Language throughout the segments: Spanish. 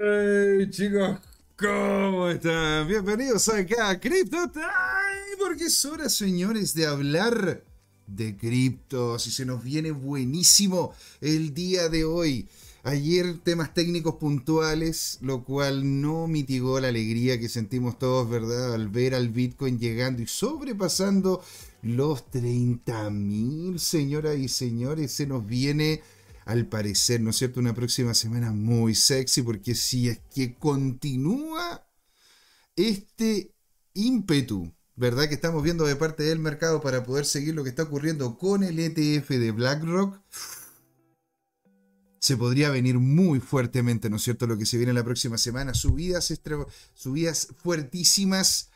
Hey, chicos, ¿cómo están? Bienvenidos acá a Crypto Time, porque es hora, señores, de hablar de criptos y se nos viene buenísimo el día de hoy. Ayer temas técnicos puntuales, lo cual no mitigó la alegría que sentimos todos, ¿verdad? Al ver al Bitcoin llegando y sobrepasando los 30.000, señoras y señores, se nos viene al parecer, ¿no es cierto?, una próxima semana muy sexy, porque si es que continúa este ímpetu, ¿verdad?, que estamos viendo de parte del mercado para poder seguir lo que está ocurriendo con el ETF de BlackRock, se podría venir muy fuertemente, ¿no es cierto?, lo que se viene la próxima semana, subidas, subidas fuertísimas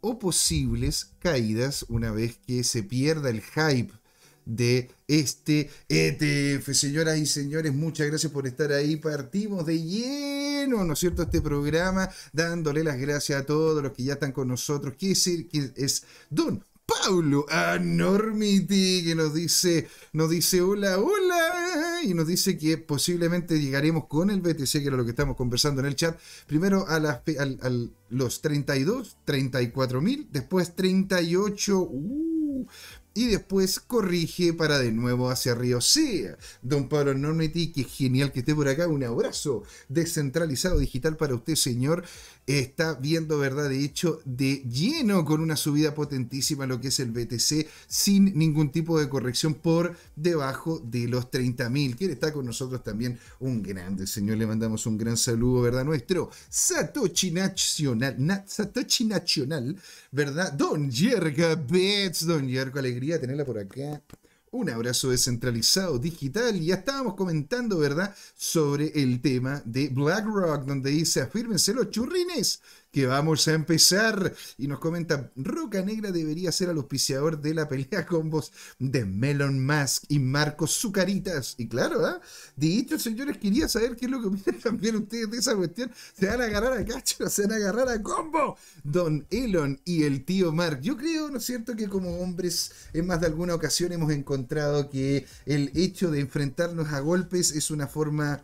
o posibles caídas una vez que se pierda el hype de este ETF. Señoras y señores, muchas gracias por estar ahí. Partimos de lleno, ¿no es cierto?, este programa, dándole las gracias a todos los que ya están con nosotros. ¿Qué decir que es Don Paulo Anormity, que nos dice, nos dice hola, hola, y nos dice que posiblemente llegaremos con el BTC, que era lo que estamos conversando en el chat, primero a, las, los 32, 34 mil, después 38, uh, y después corrige para de nuevo hacia arriba. Sí, don Pablo Normity, que genial que esté por acá. Un abrazo descentralizado digital para usted, señor está viendo, ¿verdad? De hecho, de lleno con una subida potentísima lo que es el BTC sin ningún tipo de corrección por debajo de los 30.000. Quiere estar con nosotros también un grande señor. Le mandamos un gran saludo, ¿verdad? Nuestro Satoshi Nacional, Satoshi Nacional, ¿verdad? Don Yerga Bets, Don Yerga, alegría tenerla por acá. Un abrazo descentralizado digital. Ya estábamos comentando, ¿verdad?, sobre el tema de BlackRock, donde dice, afírmense los churrines, que vamos a empezar. Y nos comenta, Roca Negra debería ser el auspiciador de la pelea con vos de Melon Musk y Marcos Zucaritas. Y claro, ¿ah? Dicho, señores, quería saber qué es lo que opinan también ustedes de esa cuestión. Se van a agarrar a cacho, se van a agarrar a combo. Don Elon y el tío Mark. Yo creo, ¿no es cierto?, que como hombres en más de alguna ocasión hemos encontrado que el hecho de enfrentarnos a golpes es una forma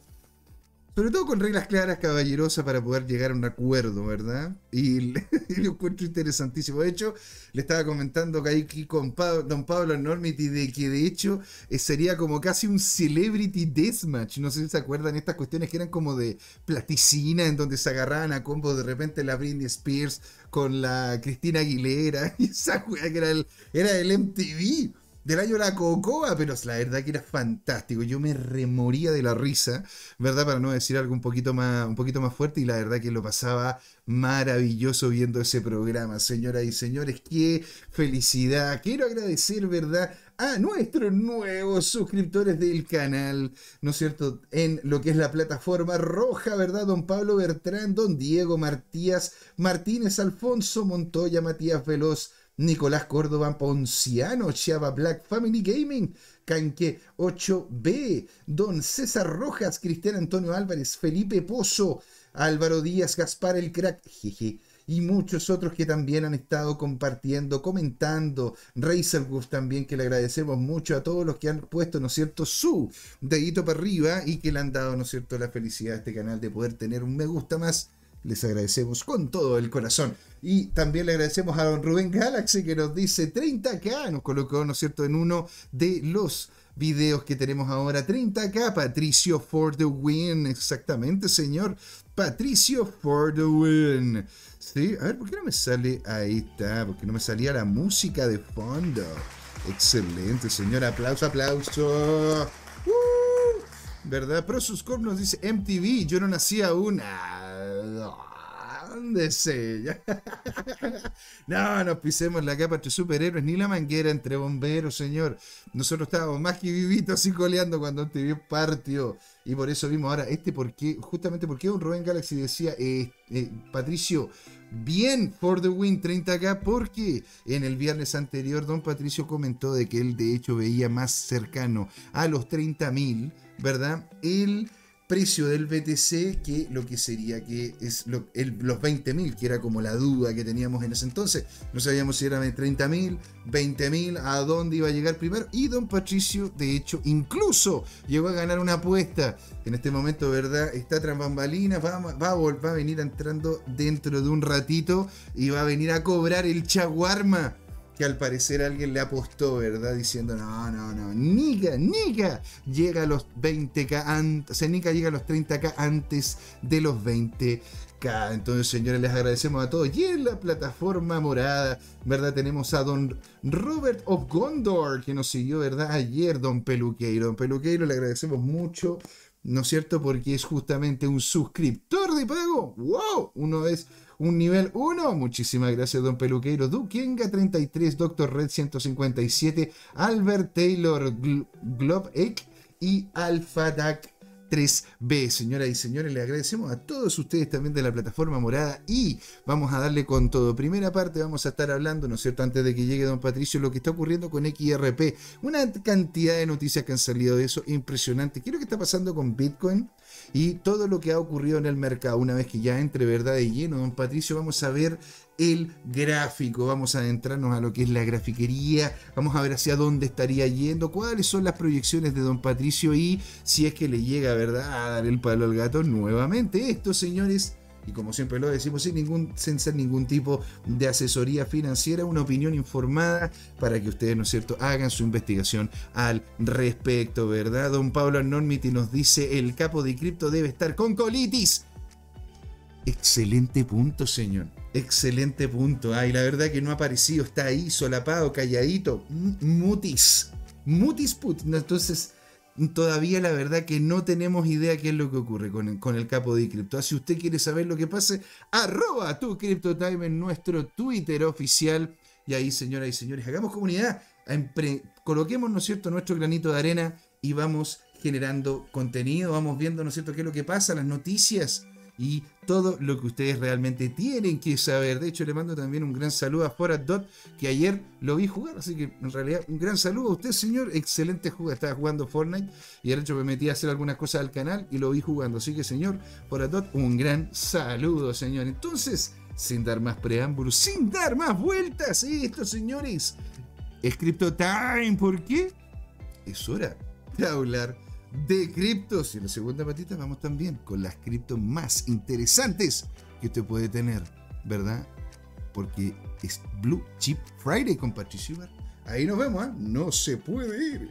sobre todo con reglas claras, caballerosas, para poder llegar a un acuerdo, ¿verdad? Y, lo encuentro interesantísimo. De hecho, le estaba comentando que con don Pablo Normity de que de hecho eh, sería como casi un celebrity deathmatch. No sé si se acuerdan estas cuestiones que eran como de platicina, en donde se agarraban a combo de repente la Britney Spears con la Cristina Aguilera. Y esa que era el, era el MTV del año La Cocoa, pero la verdad que era fantástico. Yo me remoría de la risa, ¿verdad? Para no decir algo un poquito más, un poquito más fuerte, y la verdad que lo pasaba maravilloso viendo ese programa, señoras y señores. Qué felicidad. Quiero agradecer, ¿verdad? a nuestros nuevos suscriptores del canal, ¿no es cierto? En lo que es la plataforma roja, ¿verdad? Don Pablo Bertrán, don Diego Martías, Martínez Alfonso Montoya, Matías Veloz, Nicolás Córdoba Ponciano, Chava Black Family Gaming, Canque 8B, Don César Rojas, Cristian Antonio Álvarez, Felipe Pozo, Álvaro Díaz, Gaspar el Crack, jeje, y muchos otros que también han estado compartiendo, comentando, Razorwolf también, que le agradecemos mucho a todos los que han puesto, ¿no es cierto?, su dedito para arriba y que le han dado, ¿no es cierto?, la felicidad a este canal de poder tener un me gusta más les agradecemos con todo el corazón. Y también le agradecemos a don Rubén Galaxy que nos dice 30k, nos colocó, ¿no es cierto?, en uno de los videos que tenemos ahora. 30k, Patricio for the win, exactamente, señor. Patricio for the win. Sí, a ver, ¿por qué no me sale? Ahí está, porque no me salía la música de fondo. Excelente, señor. Aplauso, aplauso. Uh, ¿Verdad? Prosuscorp nos dice MTV, yo no nací aún. Ah, ¿Dónde no, nos pisemos la capa entre superhéroes, ni la manguera entre bomberos, señor. Nosotros estábamos más que vivitos así coleando cuando vio partió. Y por eso vimos ahora este porque, justamente porque un Rubén Galaxy decía, eh, eh, Patricio, bien for the win 30k, porque en el viernes anterior don Patricio comentó de que él de hecho veía más cercano a los 30.000, ¿verdad? El precio del BTC que lo que sería que es los 20.000, que era como la duda que teníamos en ese entonces. No sabíamos si eran 30.000, 20.000, a dónde iba a llegar primero. Y don Patricio, de hecho, incluso llegó a ganar una apuesta. En este momento, ¿verdad? Está tras bambalinas, va, va, va a venir entrando dentro de un ratito y va a venir a cobrar el chaguarma que al parecer alguien le apostó, ¿verdad? Diciendo, no, no, no, Nika, Nika llega a los 20k, o sea, Nika llega a los 30k antes de los 20k. Entonces, señores, les agradecemos a todos. Y en la plataforma morada, ¿verdad? Tenemos a don Robert of Gondor, que nos siguió, ¿verdad? Ayer, don Peluqueiro. Don Peluqueiro, le agradecemos mucho, ¿no es cierto? Porque es justamente un suscriptor de pago. ¡Wow! Uno es un nivel 1. Muchísimas gracias, don Peluqueiro. Dukenga 33, Doctor Red 157, Albert Taylor Globe y Alpha Dac 3B. Señoras y señores, le agradecemos a todos ustedes también de la plataforma morada y vamos a darle con todo. Primera parte vamos a estar hablando, ¿no es cierto?, antes de que llegue don Patricio, lo que está ocurriendo con XRP. Una cantidad de noticias que han salido de eso impresionante. ¿Qué es lo que está pasando con Bitcoin? Y todo lo que ha ocurrido en el mercado. Una vez que ya entre verdad de lleno, don Patricio, vamos a ver el gráfico, vamos a adentrarnos a lo que es la grafiquería, vamos a ver hacia dónde estaría yendo, cuáles son las proyecciones de don Patricio y si es que le llega, ¿verdad?, a dar el palo al gato nuevamente. Esto, señores, y como siempre lo decimos, sin, ningún, sin ser ningún tipo de asesoría financiera, una opinión informada para que ustedes, ¿no es cierto?, hagan su investigación al respecto, ¿verdad? Don Pablo Normiti nos dice, el capo de cripto debe estar con colitis. Excelente punto, señor. Excelente punto. Ay, la verdad que no ha aparecido, está ahí, solapado, calladito. Mutis. Mutis put. Entonces, todavía la verdad que no tenemos idea qué es lo que ocurre con el, con el capo de cripto. Si usted quiere saber lo que pase, arroba tu CryptoTime en nuestro Twitter oficial. Y ahí, señoras y señores, hagamos comunidad. Coloquemos, ¿no cierto?, nuestro granito de arena y vamos generando contenido, vamos viendo, ¿no es cierto?, qué es lo que pasa, las noticias y todo lo que ustedes realmente tienen que saber. De hecho, le mando también un gran saludo a Forat Dot, que ayer lo vi jugar, así que en realidad un gran saludo a usted, señor. Excelente jugador, estaba jugando Fortnite y de hecho me metí a hacer algunas cosas al canal y lo vi jugando. Así que, señor, Forat Dot, un gran saludo, señor. Entonces, sin dar más preámbulos, sin dar más vueltas, esto, señores, es Crypto Time. ¿Por qué? Es hora de hablar de criptos. Y en la segunda patita vamos también con las criptos más interesantes que usted puede tener, ¿verdad? Porque es Blue Chip Friday con Patricio Ahí nos vemos, ¿eh? No se puede ir.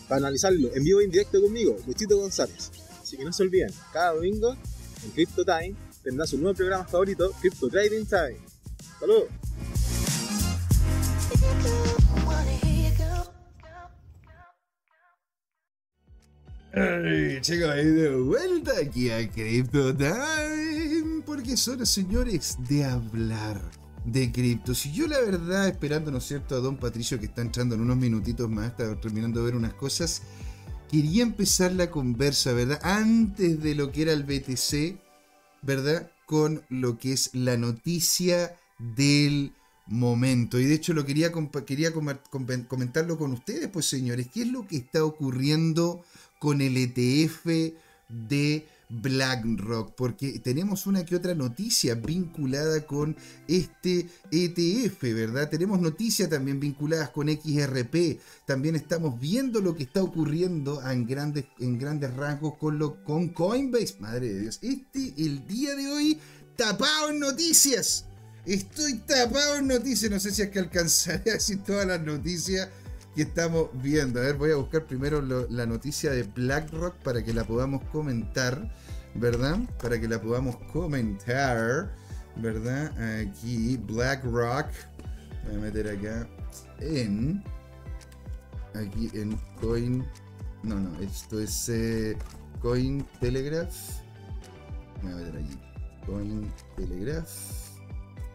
para analizarlo en vivo e indirecto conmigo, Luchito González. Así que no se olviden, cada domingo en Crypto Time tendrá su nuevo programa favorito, Crypto Trading Time. ¡Saludos! Hey, chicos, de vuelta aquí a Crypto Time, porque son señores de hablar de cripto. Si yo la verdad, esperando, ¿no es cierto?, a don Patricio que está entrando en unos minutitos más, terminando de ver unas cosas, quería empezar la conversa, ¿verdad? Antes de lo que era el BTC, ¿verdad? Con lo que es la noticia del momento. Y de hecho lo quería, quería comentarlo con ustedes, pues señores, ¿qué es lo que está ocurriendo con el ETF de BlackRock, porque tenemos una que otra noticia vinculada con este ETF, ¿verdad? Tenemos noticias también vinculadas con XRP, también estamos viendo lo que está ocurriendo en grandes, en grandes rasgos con, lo, con Coinbase, madre de Dios, este el día de hoy tapado en noticias. Estoy tapado en noticias. No sé si es que alcanzaré a decir todas las noticias que estamos viendo. A ver, voy a buscar primero la noticia de BlackRock para que la podamos comentar, ¿verdad? Para que la podamos comentar, ¿verdad? Aquí, BlackRock. Voy a meter acá en. Aquí en Coin. No, no, esto es eh, Coin Telegraph. Voy a meter aquí. Coin Telegraph.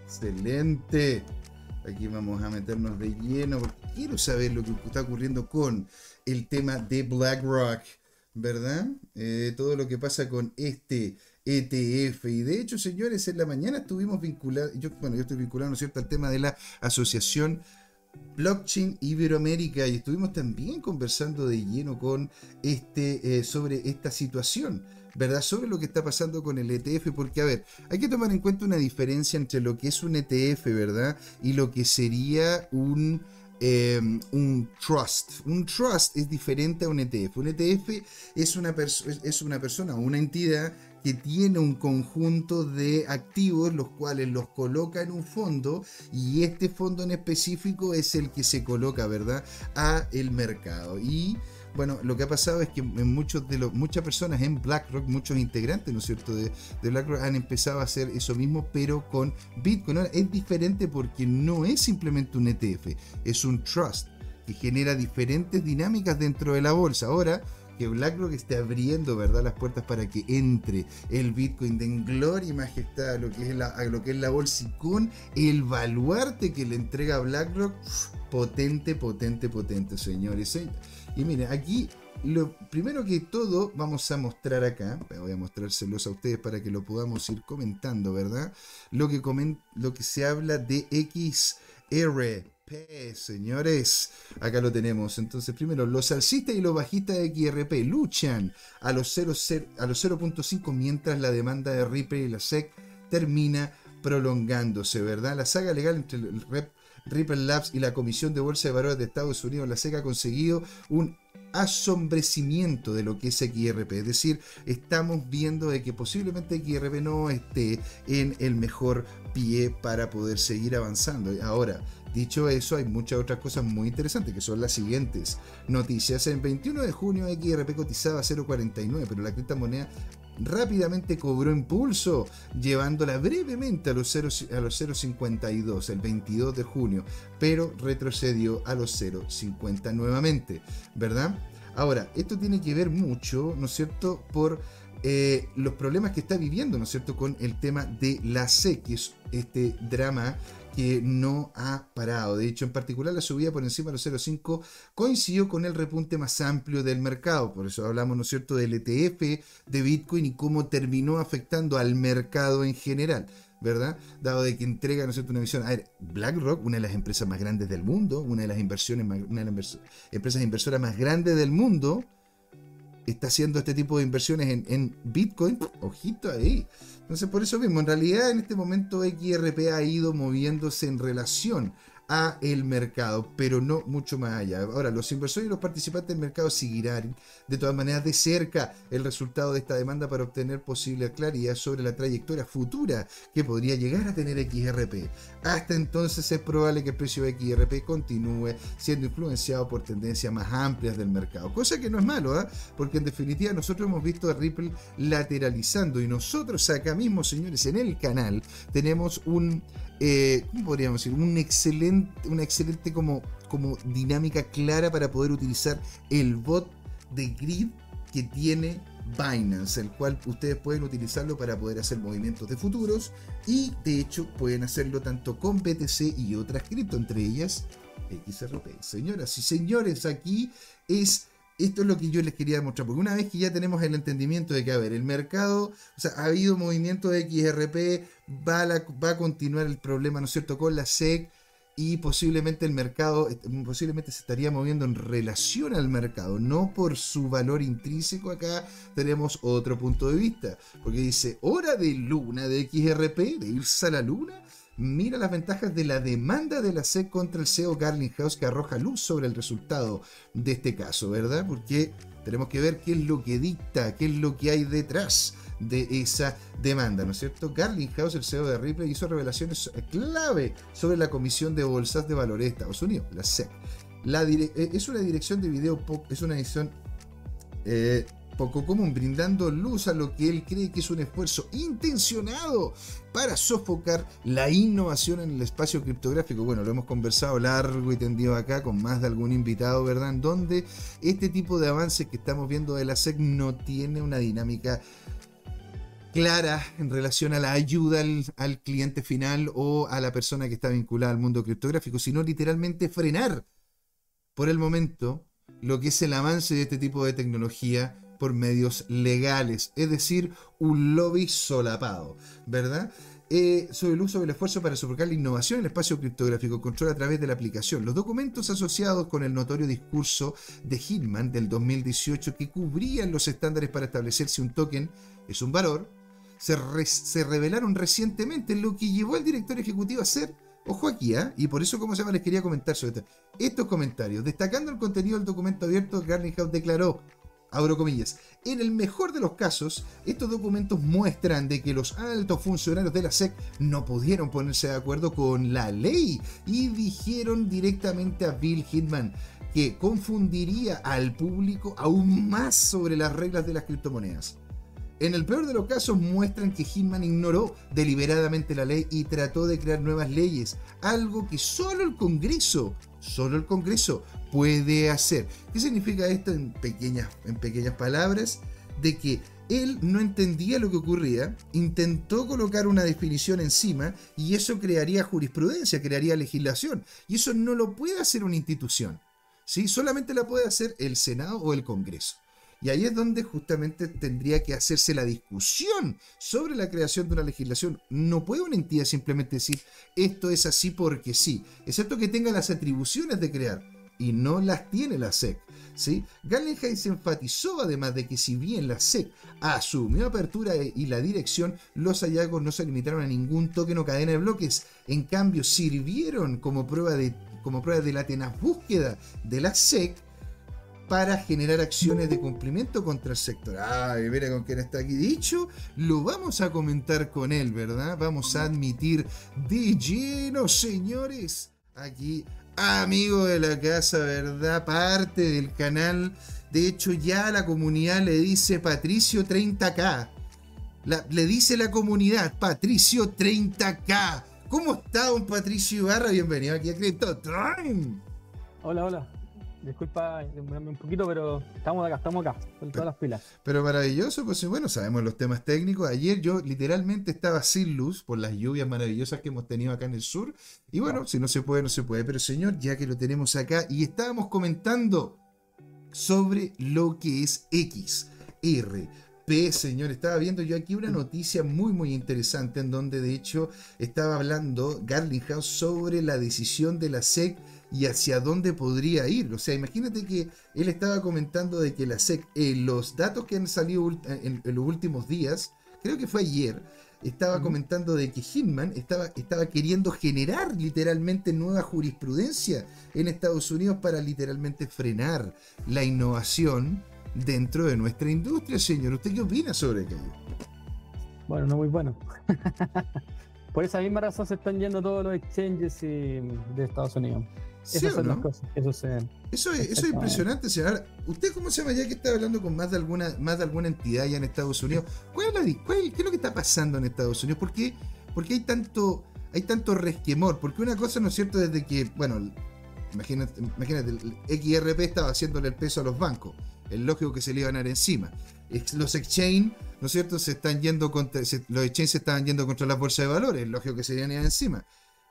Excelente. Aquí vamos a meternos de lleno quiero saber lo que está ocurriendo con el tema de BlackRock, ¿verdad? Eh, todo lo que pasa con este ETF. Y de hecho, señores, en la mañana estuvimos vinculados, yo, bueno, yo estoy vinculado, ¿no es cierto?, al tema de la asociación Blockchain Iberoamérica y estuvimos también conversando de lleno con este, eh, sobre esta situación. ¿verdad? Sobre lo que está pasando con el ETF, porque a ver, hay que tomar en cuenta una diferencia entre lo que es un ETF, ¿verdad? Y lo que sería un... Em, un trust. Un trust es diferente a un ETF. Un ETF es una, es una persona una entidad que tiene un conjunto de activos los cuales los coloca en un fondo y este fondo en específico es el que se coloca, ¿verdad? A el mercado. Bueno, lo que ha pasado es que muchos de los, muchas personas en BlackRock, muchos integrantes, ¿no es cierto?, de, BlackRock han empezado a hacer eso mismo, pero con Bitcoin. es diferente porque no es simplemente un ETF, es un trust que genera diferentes dinámicas dentro de la bolsa. Ahora, que BlackRock esté abriendo ¿verdad? las puertas para que entre el Bitcoin de gloria y majestad a lo que es la, lo que es la bolsa y con el baluarte que le entrega BlackRock, potente, potente, potente, señores. Y miren, aquí lo primero que todo vamos a mostrar acá, voy a mostrárselos a ustedes para que lo podamos ir comentando, ¿verdad? Lo que, lo que se habla de XRP, señores. Acá lo tenemos. Entonces, primero, los alcistas y los bajistas de XRP luchan a los 0.5 mientras la demanda de Ripple y la SEC termina prolongándose, ¿verdad? La saga legal entre el Rep Ripple Labs y la Comisión de Bolsa de Valores de Estados Unidos, la SEC, ha conseguido un asombrecimiento de lo que es XRP. Es decir, estamos viendo de que posiblemente XRP no esté en el mejor pie para poder seguir avanzando. Ahora, Dicho eso, hay muchas otras cosas muy interesantes que son las siguientes noticias. En 21 de junio XRP cotizaba 0.49, pero la criptomoneda rápidamente cobró impulso, llevándola brevemente a los 0.52 el 22 de junio, pero retrocedió a los 0.50 nuevamente, ¿verdad? Ahora, esto tiene que ver mucho, ¿no es cierto?, por eh, los problemas que está viviendo, ¿no es cierto?, con el tema de la SEC, que es este drama que no ha parado. De hecho, en particular la subida por encima de los 0,5 coincidió con el repunte más amplio del mercado. Por eso hablamos, ¿no es cierto?, del ETF de Bitcoin y cómo terminó afectando al mercado en general. ¿verdad? Dado de que entrega, ¿no es cierto?, una visión. A ver, BlackRock, una de las empresas más grandes del mundo, una de las inversiones, una de las empresas inversoras más grandes del mundo, está haciendo este tipo de inversiones en, en Bitcoin. Ojito ahí. Entonces, por eso mismo, en realidad en este momento XRP ha ido moviéndose en relación a el mercado, pero no mucho más allá. Ahora, los inversores y los participantes del mercado seguirán de todas maneras de cerca el resultado de esta demanda para obtener posible claridad sobre la trayectoria futura que podría llegar a tener XRP. Hasta entonces es probable que el precio de XRP continúe siendo influenciado por tendencias más amplias del mercado, cosa que no es malo, ¿eh? porque en definitiva nosotros hemos visto a Ripple lateralizando y nosotros acá mismo, señores, en el canal tenemos un eh, ¿cómo podríamos decir? Un excelente, una excelente como, como dinámica clara para poder utilizar el bot de grid que tiene Binance, el cual ustedes pueden utilizarlo para poder hacer movimientos de futuros y de hecho pueden hacerlo tanto con BTC y otras cripto, entre ellas XRP. Señoras y señores, aquí es esto es lo que yo les quería demostrar, porque una vez que ya tenemos el entendimiento de que, a ver, el mercado, o sea, ha habido movimiento de XRP, va a, va a continuar el problema, ¿no es cierto?, con la SEC y posiblemente el mercado, eh, posiblemente se estaría moviendo en relación al mercado, no por su valor intrínseco. Acá tenemos otro punto de vista, porque dice, hora de luna de XRP, de irse a la luna, mira las ventajas de la demanda de la SEC contra el CEO Garlinghouse que arroja luz sobre el resultado de este caso, ¿verdad? Porque tenemos que ver qué es lo que dicta, qué es lo que hay detrás de esa demanda, ¿no es cierto? Garlinghouse, el CEO de Ripley, hizo revelaciones clave sobre la Comisión de Bolsas de Valores de Estados Unidos, la SEC. Eh, es una dirección de video, es una edición eh, poco común, brindando luz a lo que él cree que es un esfuerzo intencionado para sofocar la innovación en el espacio criptográfico. Bueno, lo hemos conversado largo y tendido acá con más de algún invitado, ¿verdad? En donde este tipo de avances que estamos viendo de la SEC no tiene una dinámica clara en relación a la ayuda al, cliente final o a la persona que está vinculada al mundo criptográfico, sino literalmente frenar por el momento lo que es el avance de este tipo de tecnología por medios legales, es decir, un lobby solapado, ¿verdad? Eh, sobre el uso del esfuerzo para sofocar la innovación en el espacio criptográfico, control a través de la aplicación. Los documentos asociados con el notorio discurso de Hillman del 2018 que cubrían los estándares para establecer si un token es un valor, se, se revelaron recientemente, lo que llevó al director ejecutivo a hacer Ojo aquí, ¿eh? Y por eso, como se llama, les quería comentar sobre esto. Estos comentarios. Destacando el contenido del documento abierto, Garlinghouse declaró, abro comillas, en el mejor de los casos, estos documentos muestran de que los altos funcionarios de la SEC no pudieron ponerse de acuerdo con la ley y dijeron directamente a Bill Hitman que confundiría al público aún más sobre las reglas de las criptomonedas. En el peor de los casos muestran que Hitman ignoró deliberadamente la ley y trató de crear nuevas leyes, algo que solo el Congreso, solo el Congreso puede hacer. ¿Qué significa esto en pequeñas, en pequeñas palabras? De que él no entendía lo que ocurría, intentó colocar una definición encima y eso crearía jurisprudencia, crearía legislación. Y eso no lo puede hacer una institución. ¿sí? Solamente la puede hacer el Senado o el Congreso. Y ahí es donde justamente tendría que hacerse la discusión sobre la creación de una legislación. No puede una entidad simplemente decir esto es así porque sí, excepto que tenga las atribuciones de crear. Y no las tiene la SEC. ¿sí? se enfatizó además de que si bien la SEC asumió apertura y la dirección, los hallazgos no se limitaron a ningún token o cadena de bloques. En cambio, sirvieron como prueba de, como prueba de la tenaz búsqueda de la SEC para generar acciones de cumplimiento contra el sector. Ay, mira con quién está aquí dicho. Lo vamos a comentar con él, ¿verdad? Vamos a admitir de señores. Aquí, amigo de la casa, ¿verdad? Parte del canal. De hecho, ya la comunidad le dice Patricio 30K. le dice la comunidad, Patricio 30K. ¿Cómo está, don Patricio Ibarra? Bienvenido aquí a Crypto Time. Hola, hola. Disculpa demorarme un poquito, pero estamos acá, estamos acá, con todas las pilas. Pero maravilloso, pues bueno, sabemos los temas técnicos. Ayer yo literalmente estaba sin luz por las lluvias maravillosas que hemos tenido acá en el sur. Y bueno, si no se puede, no se puede. Pero señor, ya que lo tenemos acá y estábamos comentando sobre lo que es XR. P, señor. Estaba viendo yo aquí una noticia muy, muy interesante en donde de hecho estaba hablando Garlinghouse sobre la decisión de la SEC y hacia dónde podría ir. O sea, imagínate que él estaba comentando de que la SEC, eh, los datos que han salido en, los últimos días, creo que fue ayer, estaba comentando de que Hinman estaba, estaba queriendo generar literalmente nueva jurisprudencia en Estados Unidos para literalmente frenar la innovación dentro de nuestra industria, señor. ¿Usted qué opina sobre aquello? Bueno, no muy bueno. Por esa misma razón se están yendo todos los exchanges de Estados Unidos. Esas son las cosas que suceden. Eso es, eso es impresionante, señor. ¿Usted cómo se llama ya que está hablando con más de alguna, más de alguna entidad ya en Estados Unidos? ¿Cuál la, ¿Qué es lo que está pasando en Estados Unidos? ¿Por qué, hay tanto, hay tanto resquemor? Porque una cosa, ¿no es cierto?, desde que, bueno, imagínate, imagínate el XRP estaba haciéndole el peso a los bancos. Es lógico que se le iban a dar encima. Los exchange, ¿no es cierto?, se están yendo contra, los exchange se estaban yendo contra la bolsa de valores. Es lógico que se iban encima.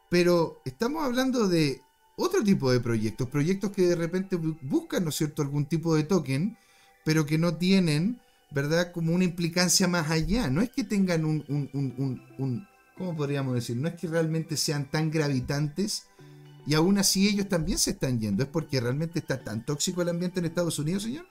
Pero estamos hablando de otro tipo de proyectos, proyectos que de repente buscan, ¿no es cierto?, algún tipo de token, pero que no tienen, ¿verdad?, como una implicancia más allá. No es que tengan un, un, un, un ¿cómo podríamos decir? No es que realmente sean tan gravitantes y aún así ellos también se están yendo. ¿Es porque realmente está tan tóxico el ambiente en Estados Unidos, señor?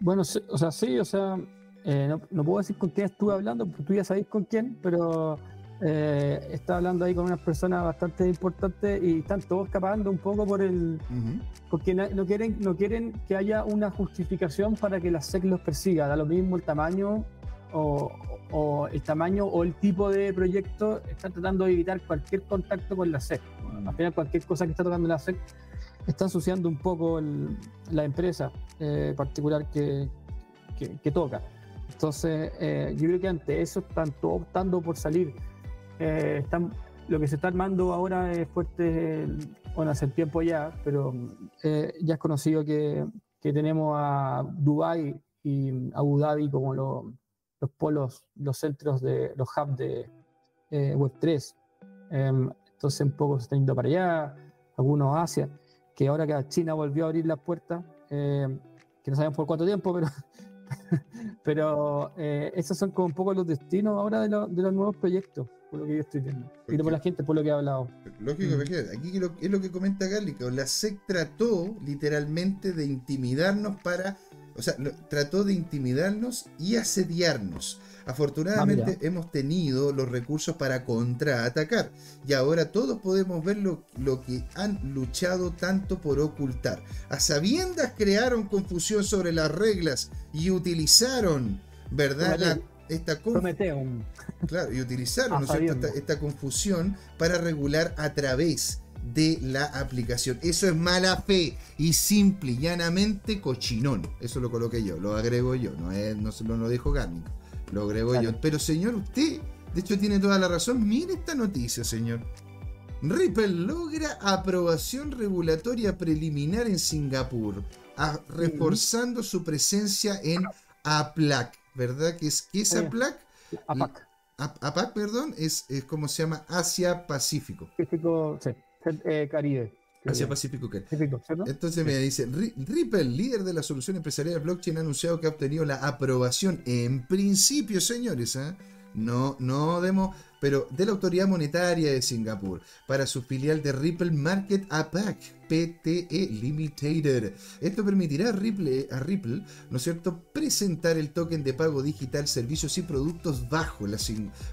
Bueno, o sea, sí, o sea, eh, no, puedo decir con quién estuve hablando, porque tú ya sabéis con quién, pero Eh, está hablando ahí con unas personas bastante importantes y están todos escapando un poco por el. Porque no quieren, no quieren que haya una justificación para que la SEC los persiga. Da lo mismo el tamaño o, el tamaño o el tipo de proyecto. Están tratando de evitar cualquier contacto con la SEC. Al final, cualquier cosa que está tocando la SEC está ensuciando un poco la empresa eh, particular que, que, toca. Entonces, eh, yo creo que ante eso están todos optando por salir. Eh, están, lo que se está armando ahora es fuerte, bueno, hace tiempo ya, pero eh, ya es conocido que, que, tenemos a Dubai y Abu Dhabi como los polos, los centros de los hubs de Web3. Em, entonces, un poco se está yendo para allá, algunos Asia, que ahora que China volvió a abrir las puertas, que no sabemos por cuánto tiempo, pero Pero eh, esos son como un poco los destinos ahora de, de, los nuevos proyectos, por lo que yo estoy viendo. Y por la gente, por lo que he hablado. Lógico, mm. aquí es lo que comenta Gálica. La SEC trató literalmente de intimidarnos para. O sea, trató de intimidarnos y asediarnos. Afortunadamente ah, hemos tenido los recursos para contraatacar y ahora todos podemos ver lo, que han luchado tanto por ocultar. A sabiendas crearon confusión sobre las reglas y utilizaron, ¿verdad? esta Claro, y utilizaron esta, confusión para regular a través de la aplicación. Eso es mala fe y simple y llanamente cochinón. Eso lo coloqué yo, lo agrego yo, no, es, no, no lo dijo Garnico. Lo agrego yo. Pero señor, usted, de hecho, tiene toda la razón. Mire esta noticia, señor. Ripple logra aprobación regulatoria preliminar en Singapur, reforzando su presencia en APLAC, ¿verdad? ¿Qué es, qué es APLAC? APAC. APAC, perdón, es, es como se llama Asia Pacífico. Pacífico, sí, eh, Caribe. Asia Pacífico Entonces me dice, Ripple, líder de la solución empresarial blockchain, ha anunciado que ha obtenido la aprobación en principio, señores. ¿eh? No, no demos pero de la Autoridad Monetaria de Singapur para su filial de Ripple Market APAC, PTE Limited. Esto permitirá a Ripple, a Ripple, ¿no es cierto?, presentar el token de pago digital, servicios y productos bajo la,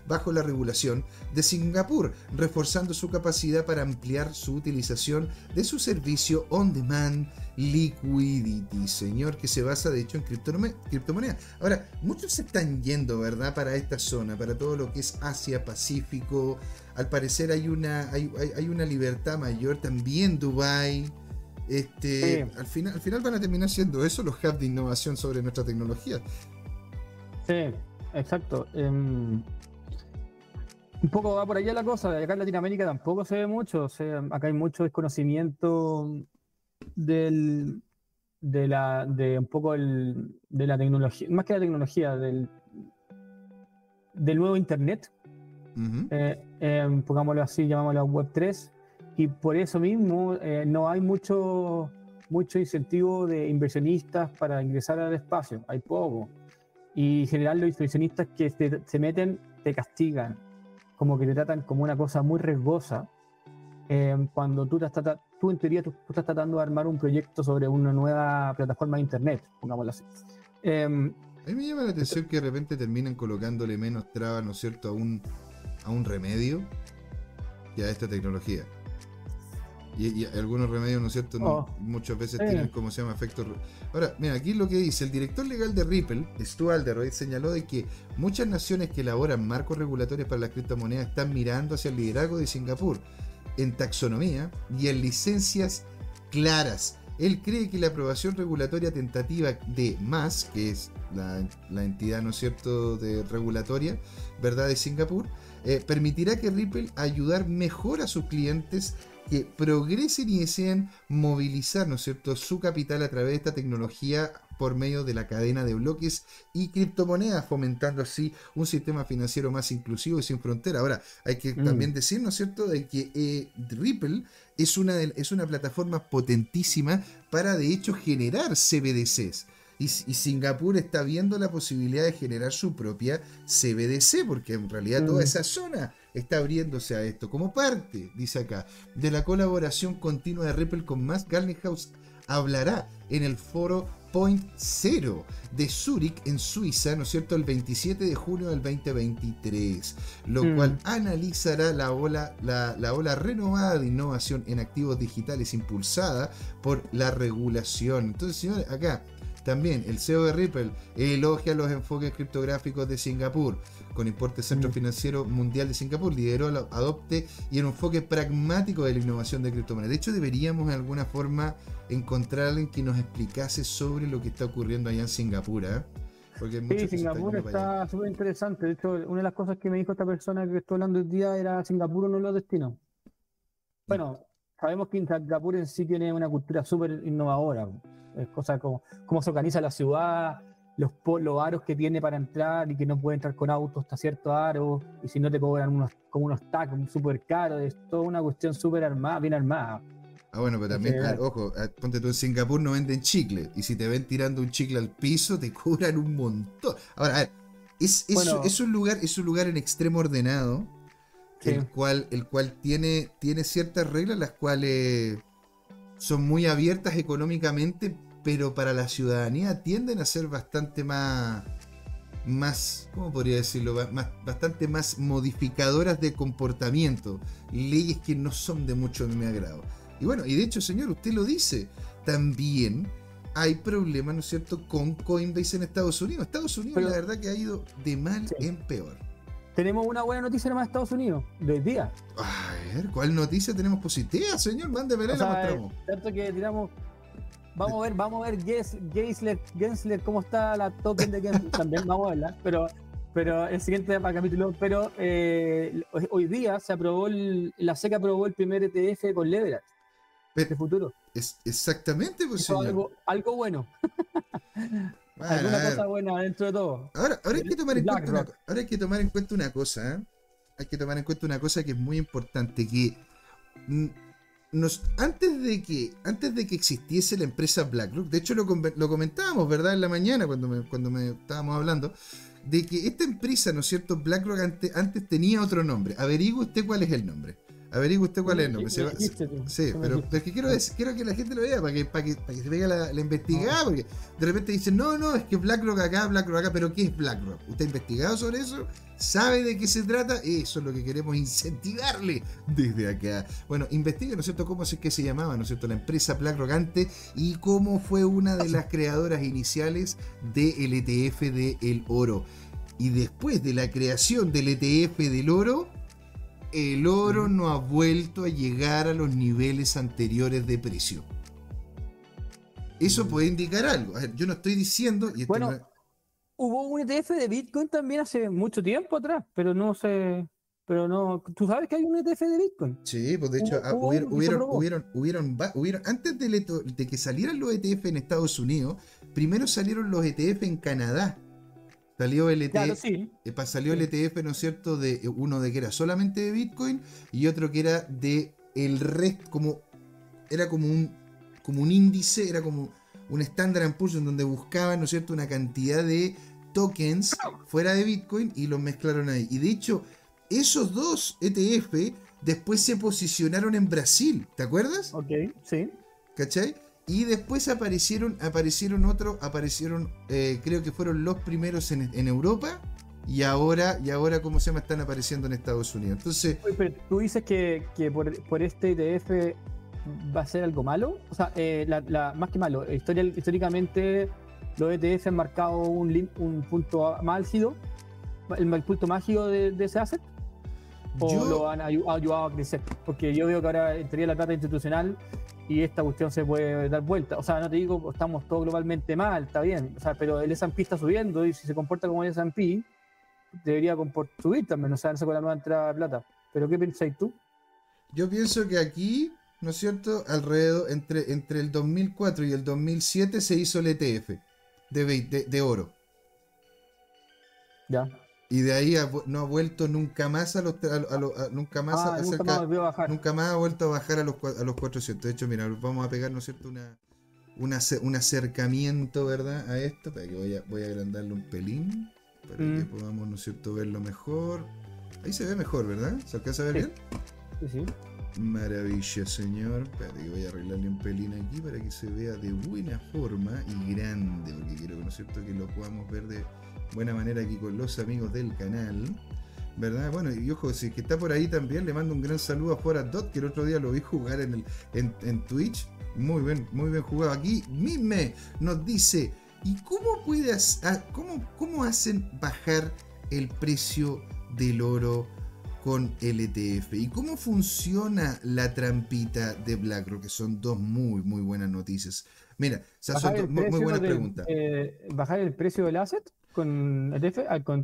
bajo la regulación de Singapur, reforzando su capacidad para ampliar su utilización de su servicio on demand liquidity, señor, que se basa de hecho en criptomonedas. Ahora, muchos se están yendo, ¿verdad?, para esta zona, para todo lo que es Asia Pacífico. Al parecer hay una, hay, una libertad mayor también Dubai. Este, al, final, al final van a terminar siendo eso los hubs de innovación sobre nuestra tecnología. Sí, exacto. Em, un poco va por allá la cosa. Acá en Latinoamérica tampoco se ve mucho. O sea, acá hay mucho desconocimiento del, de la, de un poco el, de la tecnología, más que la tecnología, del, del nuevo Internet, eh, em, pongámoslo así, llamámoslo Web 3, y por eso mismo eh, no hay mucho, mucho incentivo de inversionistas para ingresar al espacio, hay poco. Y en general los inversionistas que se meten te castigan, como que te tratan como una cosa muy riesgosa, em, cuando tú, tú en teoría tú, estás tratando de armar un proyecto sobre una nueva plataforma de Internet, pongámoslo así. Em, a mí me llama la atención que de repente terminan colocándole menos trabas, ¿no es cierto?, a un, a un remedio y a esta tecnología. Y, algunos remedios, ¿no es cierto? Oh. muchas veces tienen, como se llama, efectos. Ahora, mira, aquí lo que dice el director legal de Ripple, Stu Alderoy, señaló de que muchas naciones que elaboran marcos regulatorios para las criptomonedas están mirando hacia el liderazgo de Singapur en taxonomía y en licencias claras. Él cree que la aprobación regulatoria tentativa de MAS, que es la, la entidad, ¿no es cierto?, de regulatoria, ¿verdad?, de Singapur, eh, permitirá que Ripple ayudar mejor a sus clientes que progresen y deseen movilizar, ¿no es cierto?, su capital a través de esta tecnología por medio de la cadena de bloques y criptomonedas, fomentando así un sistema financiero más inclusivo y sin frontera. Ahora, hay que mm. también decir, ¿no es cierto?, de que eh, Ripple es una, es una plataforma potentísima para, de hecho, generar CBDCs. Y, Singapur está viendo la posibilidad de generar su propia CBDC, porque en realidad toda mm. esa zona está abriéndose a esto como parte, dice acá, de la colaboración continua de Ripple con más Garnet House hablará en el foro Point Zero de Zurich en Suiza, ¿no es cierto?, el 27 de junio del 2023, lo Mm. cual analizará la ola, la, la ola renovada de innovación en activos digitales impulsada por la regulación. Entonces, señores, acá también el CEO de Ripple elogia los enfoques criptográficos de Singapur. Con importe Centro Mm. Financiero Mundial de Singapur lideró, la- adopte y un enfoque pragmático de la innovación de criptomonedas. De hecho, deberíamos de alguna forma encontrar a alguien que nos explicase sobre lo que está ocurriendo allá en Singapur. ¿eh? Porque Sí, Singapur está súper interesante. De hecho, una de las cosas que me dijo esta persona que estoy hablando hoy día era Singapur uno de los destinos. Bueno, sabemos que Singapur en sí tiene una cultura súper innovadora. Es cosa como cómo se organiza la ciudad, los, los aros que tiene para entrar y que no puede entrar con autos hasta cierto aro, y si no te cobran unos, como unos tags súper caros. Es toda una cuestión súper armada, bien armada. Ah, bueno, pero también, ojo, ponte tú en Singapur no venden chicle. Y si te ven tirando un chicle al piso, te cobran un montón. Ahora, a ver, es, es, Bueno. es un lugar, es un lugar en extremo ordenado. Sí. El cual, el cual tiene, tiene ciertas reglas las cuales son muy abiertas económicamente, pero para la ciudadanía tienden a ser bastante más, más, ¿cómo podría decirlo? Más, bastante más modificadoras de comportamiento, leyes que no son de mucho de mi agrado. Y bueno, y de hecho, señor, usted lo dice, también hay problemas, ¿no es cierto?, con Coinbase en Estados Unidos. Estados Unidos, Pero- la verdad, que ha ido de mal Sí. en peor. Tenemos una buena noticia nomás de Estados Unidos, de hoy día. A ver, ¿cuál noticia tenemos positiva, señor? O y la sea, mostramos. tanto que tiramos. Vamos a ver, vamos a ver Gensler, Gensler, cómo está la token de Gensler también, vamos a verla, pero, pero el siguiente capítulo, pero eh, hoy- día se aprobó el, la SEC aprobó el primer ETF con leverage de futuro. Es, exactamente, pues, señor. algo, algo bueno, Bueno, alguna cosa buena dentro de todo. Ahora, ahora hay que tomar en cuenta una, ahora hay que tomar en cuenta una cosa, ¿eh? Hay que tomar en cuenta una cosa que es muy importante, que nos, antes de que antes de que existiese la empresa BlackRock, de hecho lo, comentábamos, ¿verdad? En la mañana cuando me, cuando me estábamos hablando, de que esta empresa, ¿no es cierto? BlackRock ante- antes tenía otro nombre. Averigüe usted cuál es el nombre. Averigüe usted cuál es el nombre. Se va- Me dijiste Sí, me pero, dijiste. pero es que quiero, que la gente lo vea para que, para que, para que se vea la, la investigada, porque de repente dicen, no, no, es que BlackRock acá, BlackRock acá, pero ¿qué es BlackRock? ¿Usted ha investigado sobre eso? ¿Sabe de qué se trata? Eso es lo que queremos incentivarle desde acá. Bueno, investigue, ¿no es cierto?, cómo es que se llamaba, ¿no es cierto?, la empresa BlackRock antes y cómo fue una de las creadoras iniciales del ETF del oro. Y después de la creación del ETF del oro, el oro no ha vuelto a llegar a los niveles anteriores de precio. Eso puede indicar algo. A ver, yo no estoy diciendo. Y Bueno, no Hubo un ETF de Bitcoin también hace mucho tiempo atrás, pero no sé, pero no, tú sabes que hay un ETF de Bitcoin. sí, pues de hecho, hubo- ah, hubieron, hubieron, hubieron, hubieron antes eto- de que salieran los ETF en Estados Unidos, primero salieron los ETF en Canadá. Salió el ETF, Claro, sí. Eh, salió el. ETF, ¿no es cierto? De eh, uno de que era solamente de Bitcoin y otro que era de el resto, como era como un como un índice, era como un Standard Poor's en donde buscaban, ¿no es cierto?, una cantidad de tokens fuera de Bitcoin y los mezclaron ahí. Y de hecho, esos dos ETF después se posicionaron en Brasil, ¿te acuerdas? Ok, sí. ¿Cachai? Y después aparecieron, aparecieron otros, aparecieron, eh, creo que fueron los primeros en, en Europa y ahora, y ahora, ¿cómo se llama? Están apareciendo en Estados Unidos. Entonces, Oye, pero tú dices que, que por, por este ETF va a ser algo malo. O sea, eh, la- la- más que malo, historia- históricamente los ETF han marcado un, un punto álgido, el, el punto mágico de, de ese asset, o yo, lo han ayu- ayudado a crecer. Porque yo veo que ahora entraría la plata institucional y esta cuestión se puede dar vuelta. O sea, no te digo, estamos todos globalmente mal, está bien. O sea, pero el S&P está subiendo y si se comporta como el S&P, debería subir también, o sea, no con la nueva entrada de plata. ¿Pero qué pensáis tú? yo pienso que aquí, ¿no es cierto? Alrededor, entre, entre el 2004 y el 2007 se hizo el ETF de, de, de oro. Ya. Y de ahí ha no ha vuelto nunca más a los, a, a nunca más Ah, nunca más. Nunca ha vuelto a bajar a los, a los 400. De hecho, mira, vamos a pegar, ¿no es cierto? Una, un acercamiento, ¿verdad? A esto. Para que voy a, voy a agrandarlo un pelín. Para Mm. que podamos, ¿no es cierto?, verlo mejor. Ahí se ve mejor, ¿verdad? ¿Se alcanza a ver Sí. bien? Sí, sí. Maravilla, señor. Espérate que voy a arreglarle un pelín aquí para que se vea de buena forma y grande, porque quiero, ¿no es cierto?, que lo podamos ver de buena manera aquí con los amigos del canal. ¿Verdad? Bueno, y ojo, si es que está por ahí también, le mando un gran saludo a Fora Dot, que el otro día lo vi jugar en, el, en, Twitch. Muy bien, muy bien jugado. Aquí Mime nos dice, ¿y cómo puedes, cómo, cómo hacen bajar el precio del oro con LTF? ¿Y cómo funciona la trampita de BlackRock? Que son dos muy, muy buenas noticias. Mira, son muy, buenas preguntas. Eh, ¿Bajar el precio del asset? Con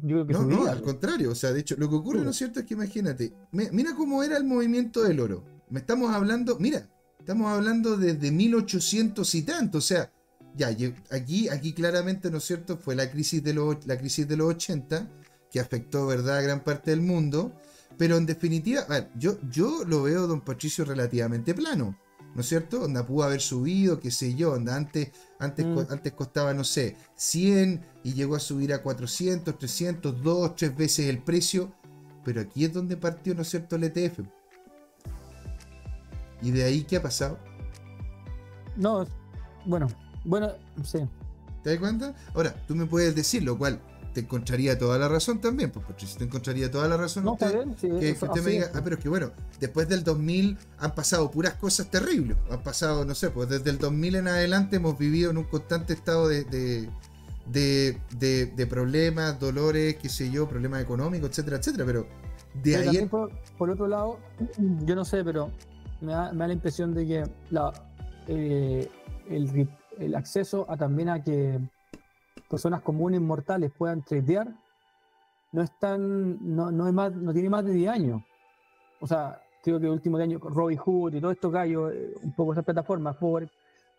yo no, no, al contrario. O sea, de hecho, lo que ocurre, ¿no es cierto? Es que imagínate, mira cómo era el movimiento del oro. Me estamos hablando, mira, estamos hablando desde 1800 y tanto. O sea, ya, aquí, aquí claramente, ¿no es cierto? Fue la crisis de los, la crisis de los 80 que afectó, ¿verdad?, a gran parte del mundo. Pero en definitiva, a ver, yo, yo lo veo, don Patricio, relativamente plano. ¿No es cierto? Onda pudo haber subido, qué sé yo, onda antes, antes, mm. antes costaba, no sé, 100 y llegó a subir a 400, 300, 2, 3 veces el precio, pero aquí es donde partió, ¿no es cierto?, el ETF. ¿Y de ahí qué ha pasado? No, bueno, bueno, sí. ¿Te das cuenta? Ahora, tú me puedes decir, lo cual te encontraría toda la razón también, pues si te encontraría toda la razón no, que, usted me diga, ah, pero es que bueno, después del 2000 han pasado puras cosas terribles, han pasado, no sé, pues desde el 2000 en adelante hemos vivido en un constante estado de, de, problemas, dolores, qué sé yo, problemas económicos, etcétera, etcétera, pero de ahí... Por, otro lado, yo no sé, pero me da, la impresión de que la, eh, el, el acceso a también a que personas comunes mortales puedan tradear, no están, no, no, es más, no tiene más de 10 años. O sea, creo que el último año Robin Hood y todos estos gallos, eh, un poco esas plataformas, por,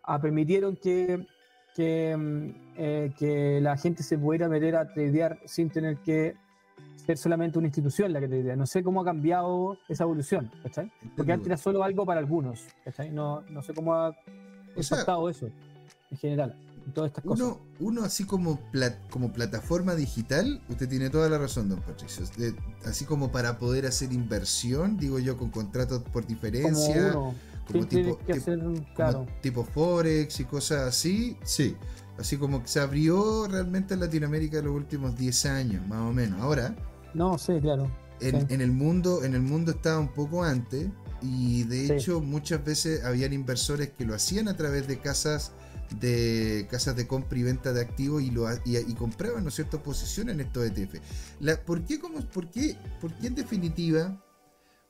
ah, permitieron que, que, mm, eh, que, la gente se pudiera meter a tradear sin tener que ser solamente una institución la que tradea. No sé cómo ha cambiado esa evolución, ¿cachai? Porque antes era solo algo para algunos, ¿cachai? No, no sé cómo ha impactado eso en general todas estas uno, cosas. Uno así como, como plataforma digital, usted tiene toda la razón, don Patricio. así como para poder hacer inversión, digo yo, con contratos por diferencia. Como, tipo, tipo, Forex y cosas así, sí. Así como que se abrió realmente en Latinoamérica en los últimos 10 años, más o menos. Ahora. No, sí, claro. En, el mundo, en el mundo estaba un poco antes. Y de hecho, muchas veces habían inversores que lo hacían a través de casas de casas de compra y venta de activos y, lo, y, compraban, ¿no es cierto?, posiciones en estos ETF. La, ¿por, qué, cómo, por, qué, ¿Por qué en definitiva,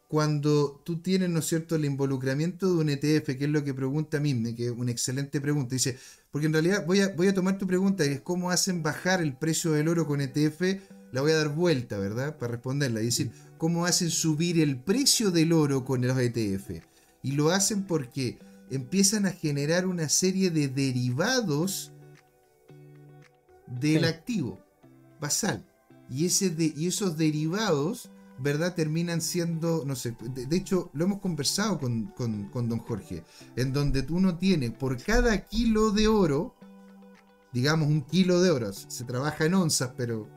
cuando tú tienes, ¿no es cierto?, el involucramiento de un ETF, que es lo que pregunta Mimne, que es una excelente pregunta, dice, porque en realidad voy a, voy a tomar tu pregunta, que es cómo hacen bajar el precio del oro con ETF, la voy a dar vuelta, ¿verdad?, para responderla, y decir, cómo hacen subir el precio del oro con los ETF. Y lo hacen porque empiezan a generar una serie de derivados del activo basal. Y, ese de, y esos derivados, ¿verdad? Terminan siendo, no sé, de, hecho lo hemos conversado con, con, don Jorge, en donde uno tiene por cada kilo de oro, digamos un kilo de oro, se trabaja en onzas, pero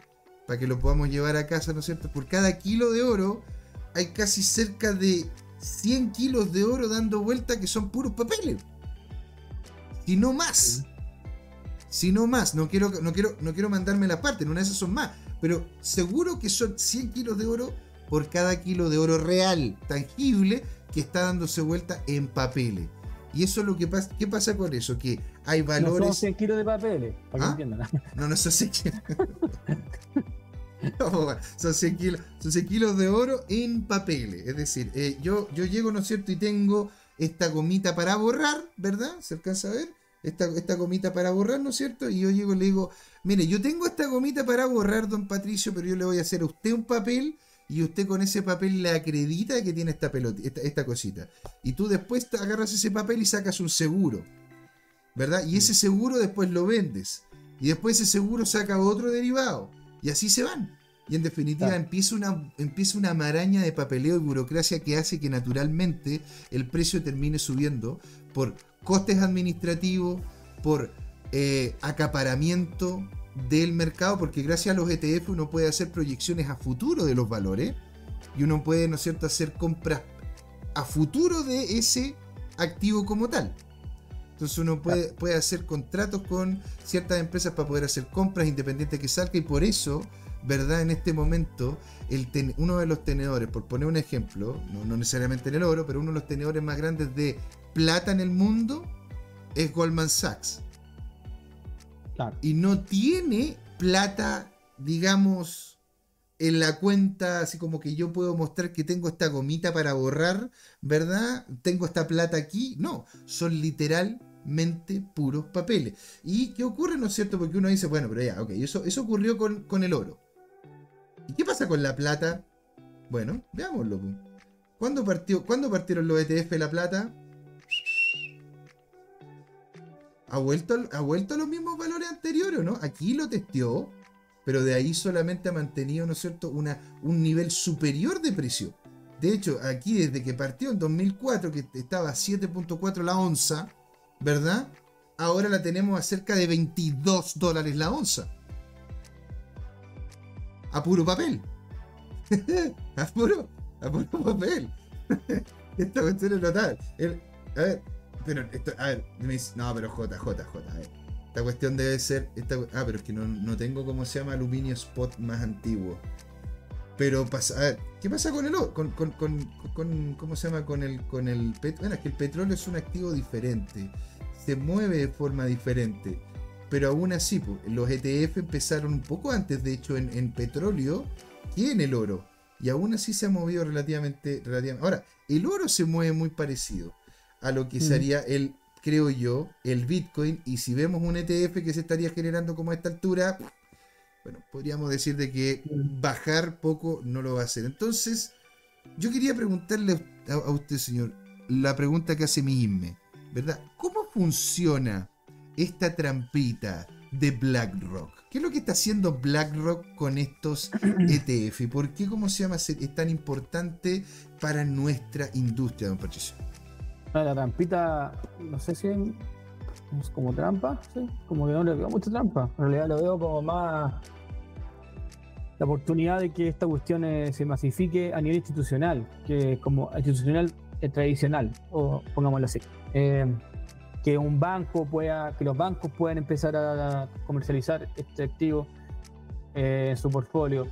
para que lo podamos llevar a casa, ¿no es cierto? Por cada kilo de oro hay casi cerca de 100 kilos de oro dando vuelta que son puros papeles. Si no más. Si no más. No quiero, no quiero, no quiero mandarme la parte, en una de esas son más. Pero seguro que son 100 kilos de oro por cada kilo de oro real, tangible, que está dándose vuelta en papeles. Y eso es lo que pasa. ¿Qué pasa con eso? Que hay valores. No son 100 kilos de papeles, para que ¿Ah? entiendan. No, no son 100 kilos. son, 100 kilos, de oro en papeles. Es decir, eh, yo, yo llego, ¿no es cierto? Y tengo esta gomita para borrar, ¿verdad? ¿Se alcanza a ver? Esta, esta gomita para borrar, ¿no es cierto? Y yo llego y le digo, mire, yo tengo esta gomita para borrar, don Patricio, pero yo le voy a hacer a usted un papel y usted con ese papel le acredita que tiene esta, pelota, esta, cosita. Y tú después agarras ese papel y sacas un seguro, ¿verdad? Y ese seguro después lo vendes. Y después ese seguro saca otro derivado. Y así se van. Y en definitiva empieza, una, empieza una maraña de papeleo y burocracia que hace que naturalmente el precio termine subiendo por costes administrativos, por eh, acaparamiento del mercado, porque gracias a los ETF uno puede hacer proyecciones a futuro de los valores y uno puede, ¿no es cierto?, hacer compras a futuro de ese activo como tal. Entonces uno puede, puede hacer contratos con ciertas empresas para poder hacer compras independientes que salga y por eso, ¿verdad? En este momento, el uno de los tenedores, por poner un ejemplo, no, no, necesariamente en el oro, pero uno de los tenedores más grandes de plata en el mundo es Goldman Sachs. Y no tiene plata, digamos, en la cuenta, así como que yo puedo mostrar que tengo esta gomita para borrar, ¿verdad? Tengo esta plata aquí. No, son puros papeles. ¿Y qué ocurre, no es cierto? Porque uno dice, bueno, pero ya, ok, eso, eso ocurrió con, con el oro. ¿Y qué pasa con la plata? Bueno, veámoslo. ¿Cuándo, partió, ¿Cuándo partieron los ETF la plata? ha vuelto, ha vuelto a los mismos valores anteriores, ¿no? Aquí lo testeó, pero de ahí solamente ha mantenido, ¿no es cierto?, Una, un nivel superior de precio. De hecho, aquí desde que partió en 2004, que estaba a 7.4 la onza, ¿verdad? Ahora la tenemos a cerca de 22 dólares la onza. A puro papel. a, puro, a puro papel. Esta cuestión es notable. a ver, pero esto, a ver, me dice, no, pero J, J, J, a ver. Esta cuestión debe ser. Esta, ah, pero es que no, no tengo como se llama aluminio spot más antiguo. Pero pasa, a ver, ¿qué pasa con el con, con, con, con ¿cómo se llama? Con el con el petróleo. Bueno, es que el petróleo es un activo diferente. Se mueve de forma diferente. Pero aún así, los ETF empezaron un poco antes, de hecho, en, en petróleo que en el oro. Y aún así se ha movido relativamente, relativamente. Ahora, el oro se mueve muy parecido a lo que mm. sería el, creo yo, el Bitcoin. Y si vemos un ETF que se estaría generando como a esta altura, bueno, podríamos decir de que mm. bajar poco no lo va a hacer. Entonces, yo quería preguntarle a, usted, señor, la pregunta que hace mi IME, ¿verdad? ¿Cómo funciona esta trampita de BlackRock? ¿Qué es lo que está haciendo BlackRock con estos ETF? ¿Por qué, cómo se llama, es tan importante para nuestra industria, don Patricio? La trampita, no sé si es como trampa, ¿sí? como que no le veo mucha trampa. En realidad lo veo como más la oportunidad de que esta cuestión eh, se masifique a nivel institucional, que como institucional eh, tradicional, o pongámoslo así. Eh, que un banco pueda, que los bancos puedan empezar a comercializar este activo en su portfolio.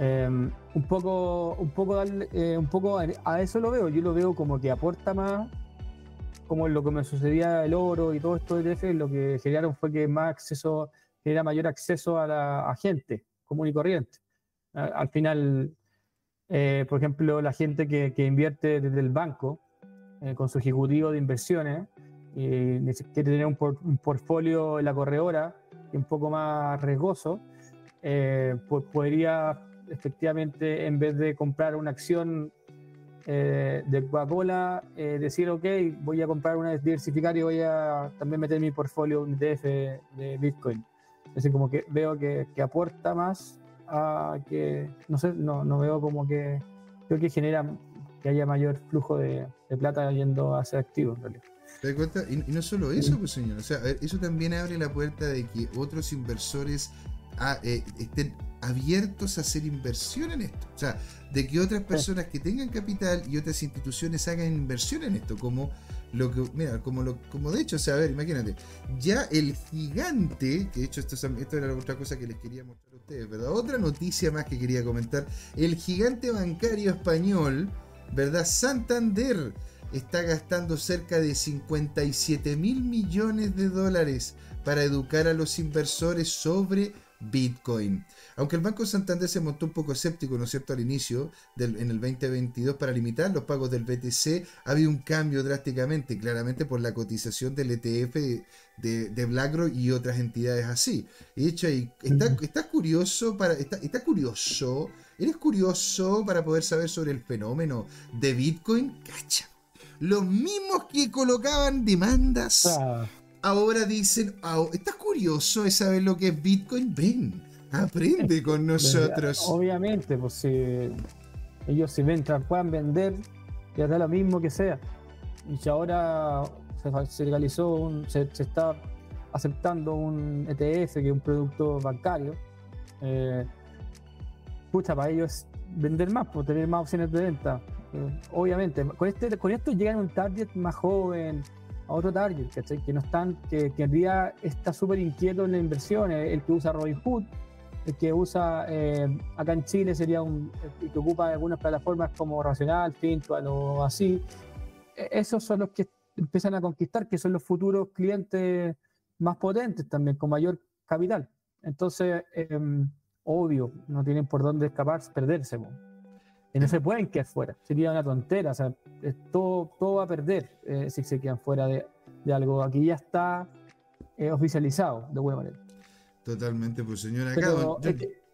un poco, un poco, un poco a eso lo veo. Yo lo veo como que aporta más como lo que me sucedía el oro y todo esto de ETF, lo que generaron fue que más acceso, era mayor acceso a la gente común y corriente. Al final, eh, por ejemplo, la gente que, invierte desde el banco eh, con su ejecutivo de inversiones y quiere tener un, un, portfolio en la corredora un poco más riesgoso, eh, podría efectivamente, en vez de comprar una acción de Coca-Cola, decir, ok, voy a comprar una diversificar y voy a también meter mi portfolio un ETF de Bitcoin. Es decir, como que veo que, aporta más a que, no sé, no, no, veo como que, creo que genera que haya mayor flujo de, plata yendo a ser activo en realidad. ¿Te das cuenta? Y, no solo eso, pues señor, o sea, eso también abre la puerta de que otros inversores ah, eh, estén abiertos a hacer inversión en esto. O sea, de que otras personas que tengan capital y otras instituciones hagan inversión en esto, como lo que, mira, como lo, como de hecho, o sea, a ver, imagínate, ya el gigante, que de hecho esto, esto era otra cosa que les quería mostrar a ustedes, ¿verdad? Otra noticia más que quería comentar, el gigante bancario español, ¿verdad? Santander está gastando cerca de 57 mil millones de dólares para educar a los inversores sobre Bitcoin. Aunque el Banco Santander se montó un poco escéptico, ¿no es cierto?, al inicio del, en el 2022 para limitar los pagos del BTC, ha habido un cambio drásticamente, claramente por la cotización del ETF de, BlackRock y otras entidades así. De hecho, ahí, está, curioso para. Está, curioso. ¿Eres curioso para poder saber sobre el fenómeno de Bitcoin? Cacha. Los mismos que colocaban demandas ah ahora dicen, ¿estás curioso de saber lo que es Bitcoin? Ven, aprende con nosotros. Obviamente, pues si ellos si mientras puedan vender, ya da lo mismo que sea. Y si ahora se, legalizó, un, se, está aceptando un ETF, que es un producto bancario, eh, pucha, para ellos vender más, por pues, tener más opciones de venta. obviamente. Con, este, con esto llegan a un target más joven, a otro target, Que no están, que, que día está súper inquieto en la inversión, el que usa Robinhood, el que usa eh, acá en Chile sería un el que ocupa algunas plataformas como Racional, Fintual o así. E, esos son los que empiezan a conquistar, que son los futuros clientes más potentes también, con mayor capital. Entonces, em, obvio, no tienen por dónde escapar, perderse. Y no se pueden quedar fuera. Sería una tontera. O sea, todo, todo va a perder eh, si se quedan fuera de, de, algo. Aquí ya está eh, oficializado de buena manera. Totalmente, pues señora. Pero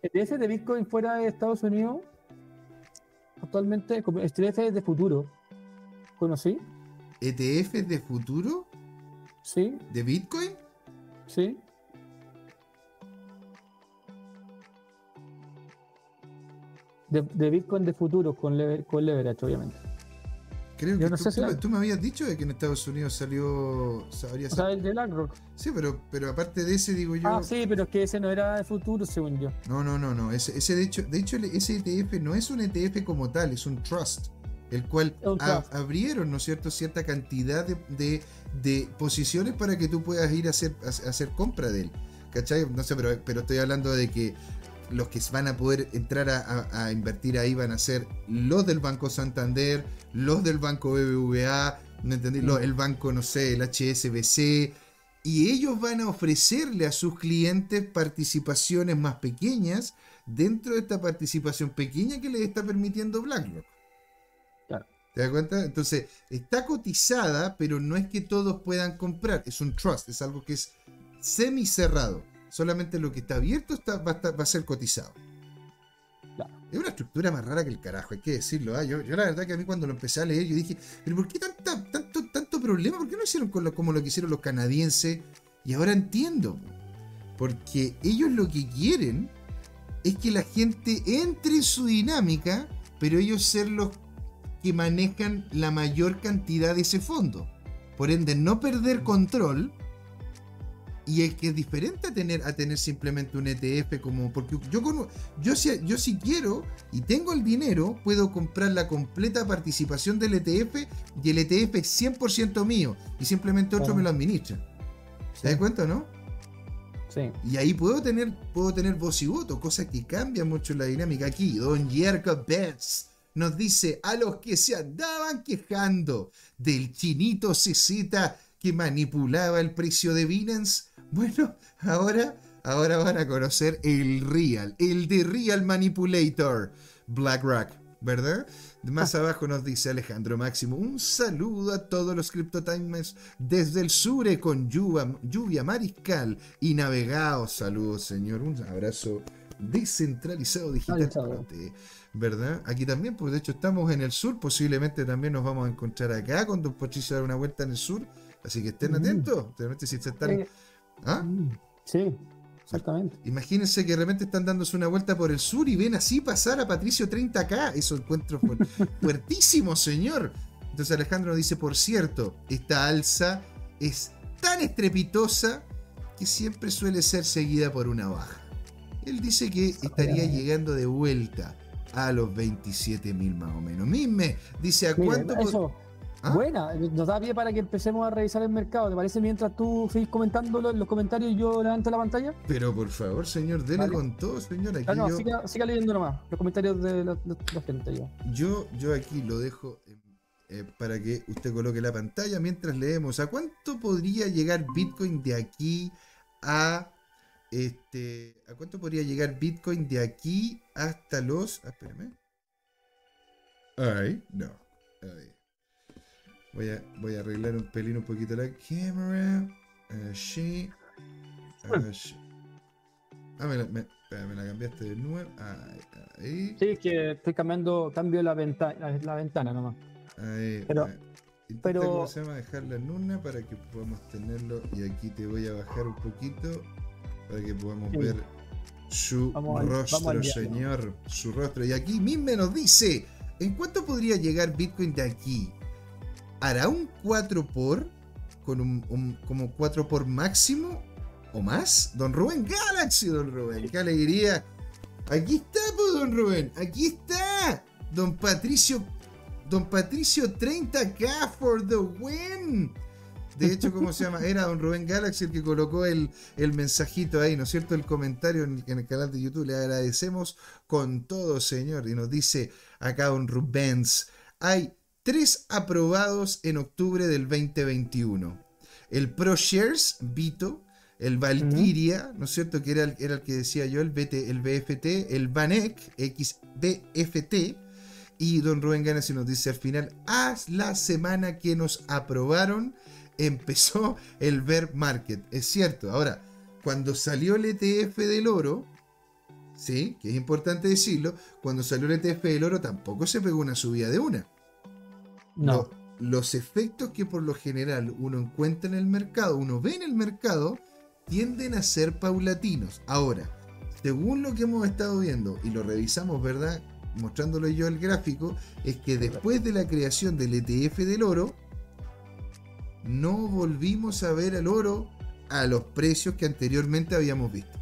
ETF de Bitcoin fuera de Estados Unidos, actualmente, ETF de futuro. ¿Conocí? ¿ETF de futuro? Sí. ¿De Bitcoin? Sí. De, Bitcoin de futuro con, con leverage, obviamente. Creo que tú, me habías dicho de que en Estados Unidos salió. Sabría o sea, el de BlackRock. Sí, pero, pero aparte de ese, digo yo. Ah, sí, pero es que ese no era de futuro, según yo. No, no, no, no. Ese, ese de hecho, de hecho, ese ETF no es un ETF como tal, es un trust. El cual abrieron, ¿no es cierto?, cierta cantidad de, de, posiciones para que tú puedas ir a hacer, a, hacer compra de él. ¿Cachai? No sé, pero, pero estoy hablando de que los que van a poder entrar a, invertir ahí van a ser los del Banco Santander, los del Banco BBVA, ¿no entendí? Mm. el banco, no sé, el HSBC, y ellos van a ofrecerle a sus clientes participaciones más pequeñas dentro de esta participación pequeña que les está permitiendo BlackRock. ¿Te das cuenta? Entonces, está cotizada, pero no es que todos puedan comprar, es un trust, es algo que es semi cerrado. Solamente lo que está abierto está, va, a ser cotizado. Es una estructura más rara que el carajo, hay que decirlo. ¿ah? Yo, la verdad que a mí cuando lo empecé a leer, yo dije, pero ¿por qué tanto, tanto problema? ¿Por qué no hicieron como lo que hicieron los canadienses? Y ahora entiendo. Porque ellos lo que quieren es que la gente entre en su dinámica, pero ellos ser los que manejan la mayor cantidad de ese fondo. Por ende, no perder control y es que es diferente a tener, a tener simplemente un ETF como. Porque yo, yo, si, yo si quiero y tengo el dinero, puedo comprar la completa participación del ETF y el ETF es 100% mío y simplemente otro me lo administra. ¿Te das cuenta, no? Sí. Y ahí puedo tener, puedo tener voz y voto, cosa que cambia mucho la dinámica aquí. Don Jerko Betts nos dice a los que se andaban quejando del chinito CZ que manipulaba el precio de Binance bueno, ahora, ahora van a conocer el Real, el de Real Manipulator, BlackRock, ¿verdad? Más ah. abajo nos dice Alejandro Máximo, un saludo a todos los CryptoTimers desde el sur con lluvia, lluvia mariscal y navegados. Saludos, señor. Un abrazo descentralizado digital. ¿Verdad? Aquí también, pues de hecho estamos en el sur, posiblemente también nos vamos a encontrar acá cuando Pochito dar una vuelta en el sur. Así que estén atentos. si se están ¿Ah? Mm, sí, exactamente. Imagínense que de repente están dándose una vuelta por el sur y ven así pasar a Patricio 30K. Eso encuentro fuertísimo, señor. Entonces Alejandro nos dice, por cierto, esta alza es tan estrepitosa que siempre suele ser seguida por una baja. Él dice que estaría llegando de vuelta a los 27 mil más o menos. Misme dice, ¿a cuánto... ¿Ah? Buena, nos da pie para que empecemos a revisar el mercado. ¿Te parece mientras tú sigues comentándolo en los comentarios y yo levanto la pantalla? Pero por favor, señor, dele con todo, señor. Aquí no, siga, leyendo nomás los comentarios de los, gente. Yo. yo, aquí lo dejo eh, para que usted coloque la pantalla mientras leemos. ¿A cuánto podría llegar Bitcoin de aquí a este, ¿a cuánto podría llegar Bitcoin de aquí hasta los, ah, espérame. Ay, no. Ay. Voy a, voy a arreglar un pelín un poquito la cámara. Así. Así. Ah, me la, me, me la, cambiaste de nuevo. Ahí. Sí, es que estoy cambiando, cambio la, ventana la, ventana nomás. Ahí. Pero, pero... ¿cómo se llama? Dejarla en una para que podamos tenerlo. Y aquí te voy a bajar un poquito para que podamos ver su rostro, señor. Su rostro. Y aquí mismo nos dice: ¿En cuánto podría llegar Bitcoin de aquí? ¿Hará un 4 por con un, como 4 por máximo o más? Don Rubén Galaxy, don Rubén, qué alegría. Aquí está, pues, don Rubén, aquí está. Don Patricio Don Patricio 30k for the win. De hecho, ¿cómo se llama? Era don Rubén Galaxy el que colocó el, el mensajito ahí, ¿no es cierto? El comentario en el, canal de YouTube. Le agradecemos con todo, señor. Y nos dice acá don Rubens, hay tres aprobados en octubre del 2021. El ProShares, Vito, el Valkyria, ¿no es cierto? Que era el, que decía yo, el, BT, el BFT, el Banek, XBFT. Y don Rubén Galaxy nos dice al final, haz la semana que nos aprobaron empezó el bear market. Es cierto. Ahora, cuando salió el ETF del oro, sí, que es importante decirlo, cuando salió el ETF del oro tampoco se pegó una subida de una. No. los efectos que por lo general uno encuentra en el mercado, uno ve en el mercado, tienden a ser paulatinos. Ahora, según lo que hemos estado viendo y lo revisamos, ¿verdad? Mostrándolo yo el gráfico, es que después de la creación del ETF del oro, no volvimos a ver al oro a los precios que anteriormente habíamos visto.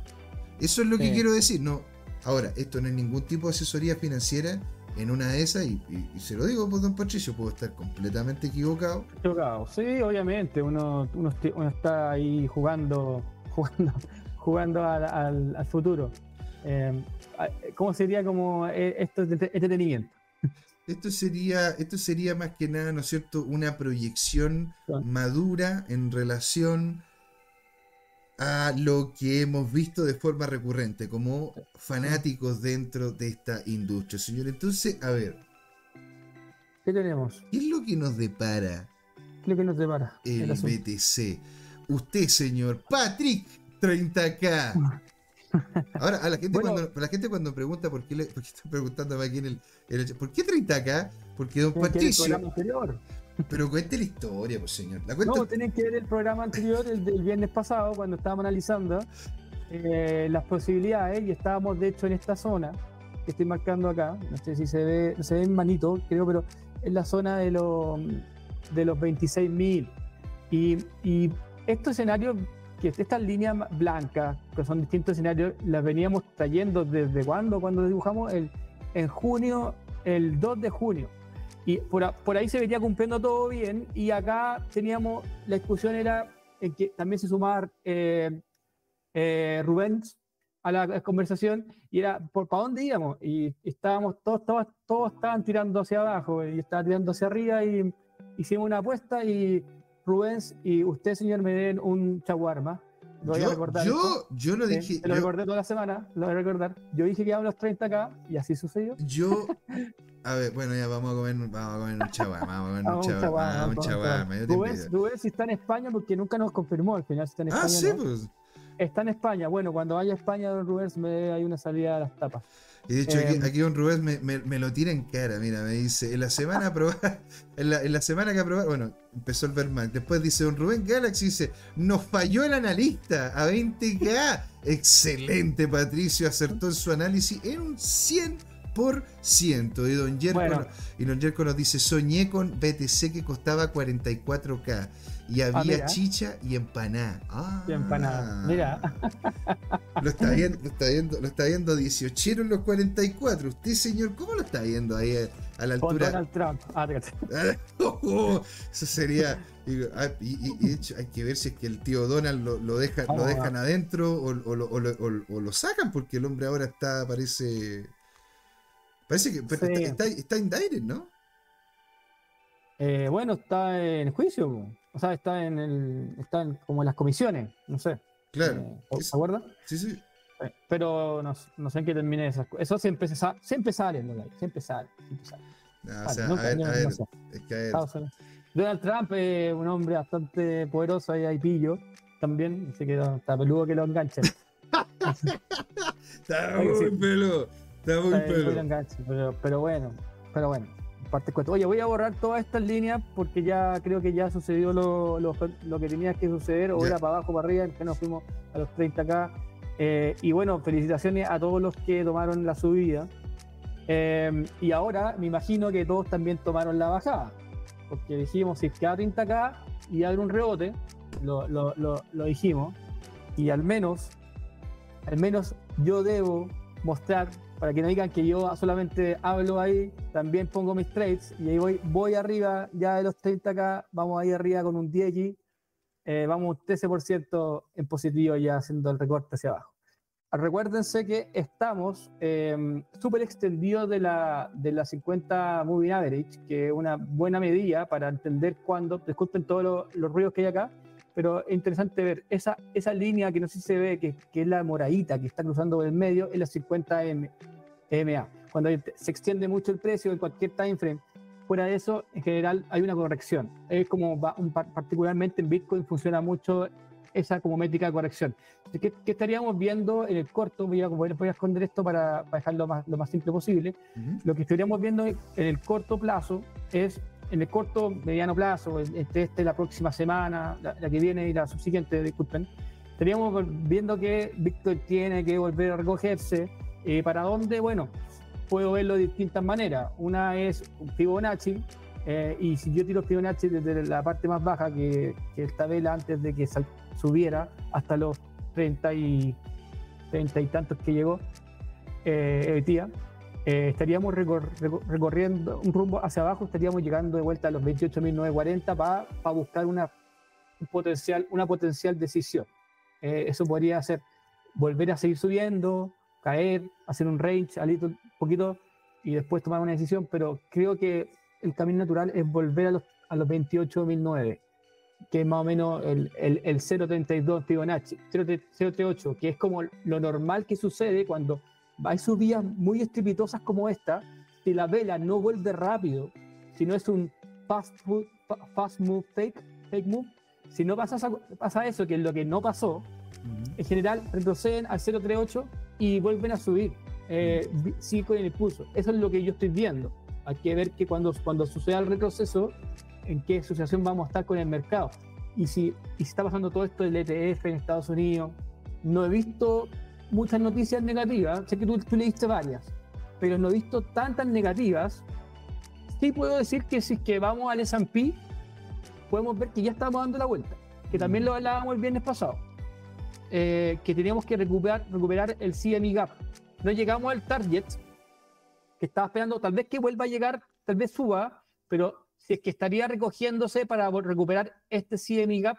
Eso es lo que quiero decir. No, ahora, esto no es ningún tipo de asesoría financiera en una de esas, y, se lo digo, pues, don Patricio, puedo estar completamente equivocado. Equivocado, sí, obviamente, uno, uno, está ahí jugando, jugando, jugando al, futuro. Eh, ¿Cómo sería como eh, esto de entretenimiento? Esto sería, esto sería más que nada, ¿no es cierto?, una proyección madura en relación a lo que hemos visto de forma recurrente como fanáticos dentro de esta industria. Señor, entonces, a ver. ¿Qué tenemos? ¿Qué es lo que nos depara? ¿Qué es lo que nos depara? El, BTC. Usted, señor Patrick 30K. Ahora, a la gente, cuando, la gente cuando pregunta por qué, le, por qué está preguntando aquí en el, ¿Por qué 30 acá? Porque don Patricio. Pero cuente la historia, pues señor. No, tienen que ver el programa anterior, el del viernes pasado, cuando estábamos analizando eh, las posibilidades y estábamos de hecho en esta zona que estoy marcando acá. No sé si se ve, se ve en manito, creo, pero es la zona de, los de los 26.000. Y, y estos escenarios que estas líneas blancas, que son distintos escenarios, las veníamos trayendo desde cuándo, cuando dibujamos el, en junio, el 2 de junio. Y por, por, ahí se venía cumpliendo todo bien. Y acá teníamos, la discusión era en que también se sumaba eh, eh, Rubens a la conversación y era por para dónde íbamos. Y estábamos, todos, todos, todos estaban tirando hacia abajo y estaba tirando hacia arriba y hicimos una apuesta y Rubens y usted, señor, me den un chaguarma. Lo voy yo, a recordar. Yo, yo lo dije. lo recordé toda la semana, lo voy a recordar. Yo dije que íbamos los 30k y así sucedió. Yo. A ver, bueno, ya vamos a comer, vamos a comer un chaguarma. Vamos a comer un. Un chaguarma. Rubens, Rubens está en España porque nunca nos confirmó al final si está en ah, España. Ah, sí, pues. Está en España. Bueno, cuando vaya a España, don Rubens, me ahí una salida a las tapas. Y de hecho, aquí, don em, Rubén me, lo tira en cara. Mira, me dice: en la semana aprobada, en la, semana que aprobaron, bueno, empezó el Vermac. Después dice don Rubén Galaxy: dice, nos falló el analista a 20K. Excelente, Patricio, acertó en su análisis en un 100%. Y don Jerko, y don Jerko nos dice: soñé con BTC que costaba 44K. Y ah, había chicha y empaná. Ah, y empanada. Mira. Lo está viendo, lo está viendo, lo está viendo 18 en los 44. Usted, señor, ¿cómo lo está viendo ahí a, la altura? Donald Trump. Ah, oh, eso sería. Ah, y, de hecho, hay que ver si es que el tío Donald lo, lo, deja, lo dejan adentro o, o, lo sacan, porque el hombre ahora está, parece. Parece que está, está, está indicted, ¿no? Eh, bueno, está en juicio. O sea, está en el. Está en, como en las comisiones, no sé. Claro. ¿Se eh, acuerda? Sí, sí. Eh, pero no, no, sé en qué termine esas cosas. Eso siempre, se sale, siempre sale, ¿no? Siempre sale, siempre sale. No, o sea, a ver, a ver, es que Donald Trump es un hombre bastante poderoso, ahí hay pillo también, así que está peludo que lo enganchen. está muy peludo, está muy peludo. Pero, pero bueno, pero bueno parte Oye, voy a borrar todas estas líneas porque ya creo que ya sucedió lo, lo, que tenía que suceder, o era para abajo, para arriba, que nos fuimos a los 30k. Eh, y bueno, felicitaciones a todos los que tomaron la subida. Eh, y ahora me imagino que todos también tomaron la bajada, porque dijimos si queda 30k y abre un rebote, lo, lo, lo dijimos, y al menos, al menos yo debo mostrar para que no digan que yo solamente hablo ahí, también pongo mis trades y ahí voy, voy arriba ya de los 30k, vamos ahí arriba con un 10 eh, vamos un 13% en positivo ya haciendo el recorte hacia abajo. Recuérdense que estamos eh, súper extendidos de la, de la 50 Moving Average, que es una buena medida para entender cuándo, disculpen todos los ruidos que hay acá, pero es interesante ver esa, esa línea que no sé si se ve, que, que es la moradita que está cruzando por el medio, es la 50 MA. Cuando se extiende mucho el precio en cualquier time frame, fuera de eso, en general hay una corrección. Es como particularmente en Bitcoin funciona mucho esa como métrica de corrección. ¿Qué, ¿Qué, estaríamos viendo en el corto? Voy a, voy a esconder esto para, para dejarlo más, lo más simple posible. Lo que estaríamos viendo en el corto plazo es en el corto, mediano plazo, entre este, la próxima semana, la, que viene y la subsiguiente, disculpen, estaríamos viendo que Bitcoin tiene que volver a recogerse. Eh, ¿Para dónde? Bueno, puedo verlo de distintas maneras. Una es un Fibonacci, eh, y si yo tiro Fibonacci desde la parte más baja, que, que esta vela antes de que subiera hasta los 30 y, 30 y tantos que llegó, eh, día, eh, estaríamos recorriendo un rumbo hacia abajo, estaríamos llegando de vuelta a los 28.940 para buscar una, potencial, una potencial decisión. Eh, eso podría ser volver a seguir subiendo, caer, hacer un range, un poquito y después tomar una decisión, pero creo que el camino natural es volver a los, a los 28.009, que es más o menos el, el, el 0.32 Fibonacci, 0.38, que es como lo normal que sucede cuando hay subidas muy estrepitosas como esta, si la vela no vuelve rápido, si no es un fast, fast move, fake, fake move, si no pasa, pasa eso, que es lo que no pasó, en general retroceden al 038 y vuelven a subir, eh, sí con el impulso. Eso es lo que yo estoy viendo. Hay que ver que cuando, cuando suceda el retroceso, en qué asociación vamos a estar con el mercado. Y si, y si está pasando todo esto del ETF en Estados Unidos, no he visto muchas noticias negativas, sé que tú, tú leíste varias, pero no he visto tantas negativas. Sí puedo decir que si es que vamos al S&P, podemos ver que ya estamos dando la vuelta, que también lo hablábamos el viernes pasado, eh, que teníamos que recuperar, recuperar el CME Gap. No llegamos al target, que estaba esperando, tal vez que vuelva a llegar, tal vez suba, pero si es que estaría recogiéndose para recuperar este CME Gap,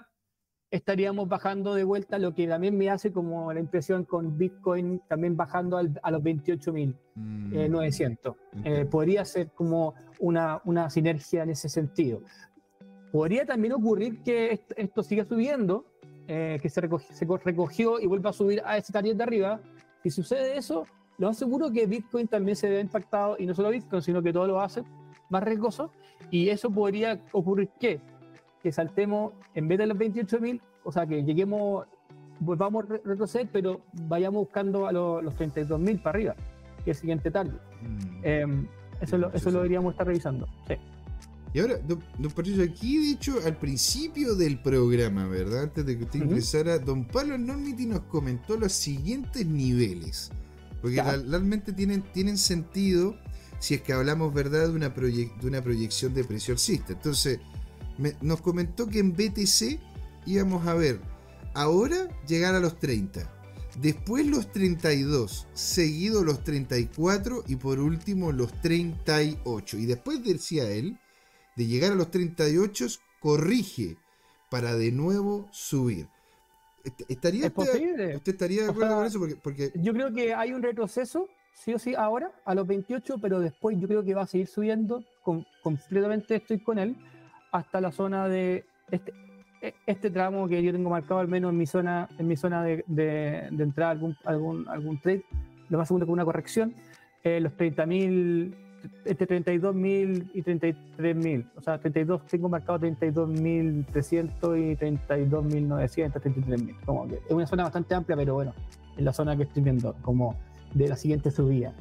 estaríamos bajando de vuelta, lo que también me hace como la impresión con Bitcoin también bajando a los 28.900. Mm. Eh, eh, podría ser como una, una sinergia en ese sentido. Podría también ocurrir que esto, siga subiendo, eh, que se recogió, se recogió, y vuelva a subir a ese target de arriba. Si sucede eso, lo aseguro que Bitcoin también se ve impactado, y no solo Bitcoin, sino que todo lo hace más riesgoso. Y eso podría ocurrir que que saltemos, en vez de los 28.000, o sea, que lleguemos, volvamos a retroceder, pero vayamos buscando a los, los 32.000 para arriba, que es el siguiente target. Mm. Em, eso, lo, eso lo deberíamos estar revisando. Sí. Y ahora, don, Patricio, aquí de hecho al principio del programa, ¿verdad? Antes de que usted ingresara, don Pablo Normiti nos comentó los siguientes niveles. Porque realmente tienen, tienen sentido si es que hablamos, ¿verdad?, de una, de una proyección de precio alcista. Entonces, nos comentó que en BTC íbamos a ver ahora llegar a los 30, después los 32, seguido los 34 y por último los 38. Y después decía él, de llegar a los 38, corrige para de nuevo subir. ¿Estaría ¿Es posible? ¿Usted estaría de acuerdo con eso? Porque, Yo creo que hay un retroceso, sí o sí, ahora, a los 28, pero después yo creo que va a seguir subiendo. completamente estoy con él hasta la zona de este, e, este tramo que yo tengo marcado al menos en mi zona, en mi zona de, de, de entrada algún, algún, algún trade, lo más seguro con una corrección, eh, los 30.000, entre 32.000 y 33.000, o sea, 32, tengo marcado 32.300 y 32.900, 33.000, como que es una zona bastante amplia, pero bueno, es la zona que estoy viendo, como de la siguiente subida.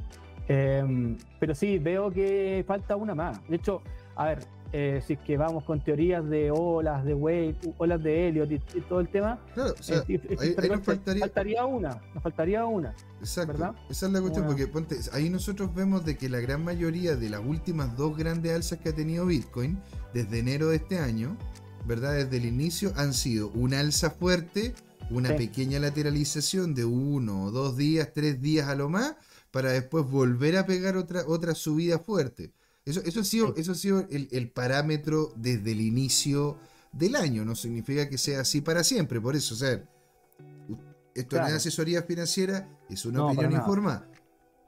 Em, pero sí, veo que falta una más. De hecho, a ver, eh, si es que vamos con teorías de olas, de wave, olas de Elliot y, todo el tema, claro, o sea, ahí, nos faltaría... una, nos faltaría una. Exacto, esa es la cuestión, porque ponte, ahí nosotros vemos de que la gran mayoría de las últimas dos grandes alzas que ha tenido Bitcoin desde enero de este año, ¿verdad? Desde el inicio han sido una alza fuerte, una pequeña lateralización de uno dos días, tres días a lo más, para después volver a pegar otra, otra subida fuerte. Eso, eso ha sido, eso ha sido el, parámetro desde el inicio del año. No significa que sea así para siempre. Por eso, o sea, esto no es asesoría financiera, es una opinión informada.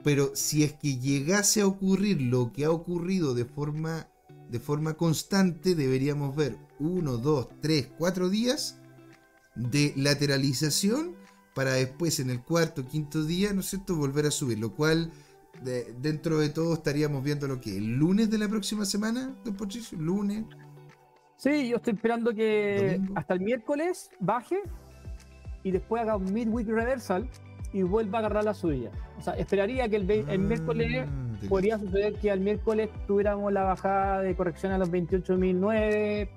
Pero si es que llegase a ocurrir lo que ha ocurrido de forma, de forma constante, deberíamos ver uno, dos, tres, cuatro días de lateralización para después en el cuarto, quinto día, ¿no es cierto?, volver a subir, lo cual dentro de todo estaríamos viendo lo que el lunes de la próxima semana, don Pochicho, lunes. Sí, yo estoy esperando que hasta el miércoles baje y después haga un midweek reversal y vuelva a agarrar la subida. O sea, esperaría que el, el miércoles ah, podría suceder que al miércoles tuviéramos la bajada de corrección a los 28.009.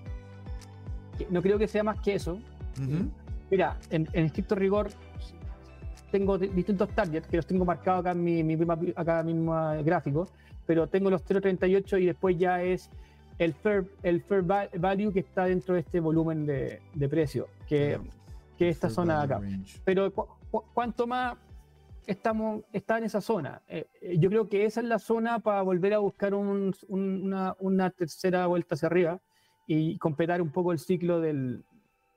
No creo que sea más que eso. Mira, en, estricto rigor, tengo distintos targets que los tengo marcados acá en mi, acá mismo gráfico, pero tengo los 0.38 y después ya es el fair, el fair value que está dentro de este volumen de, precio, que, que esta zona de acá. Pero cuanto más estamos, está en esa zona. Eh, eh, yo creo que esa es la zona para volver a buscar una, una, tercera vuelta hacia arriba y completar un poco el ciclo del,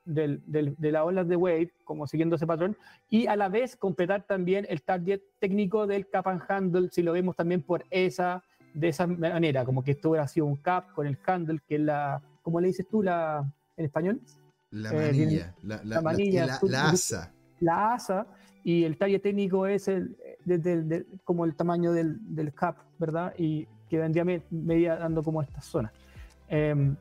del, de la ola de Wave, como siguiendo ese patrón, y a la vez completar también el target técnico del cap and handle, si lo vemos también por esa, de esa manera, como que esto hubiera sido un cap con el handle, que es la, ¿cómo le dices tú la, en español? La eh, manilla, la, la, manilla, la, asa. La asa, y el talle técnico es el, como el tamaño del, del, cap, ¿verdad? Y que vendría media dando como esta zona. Em,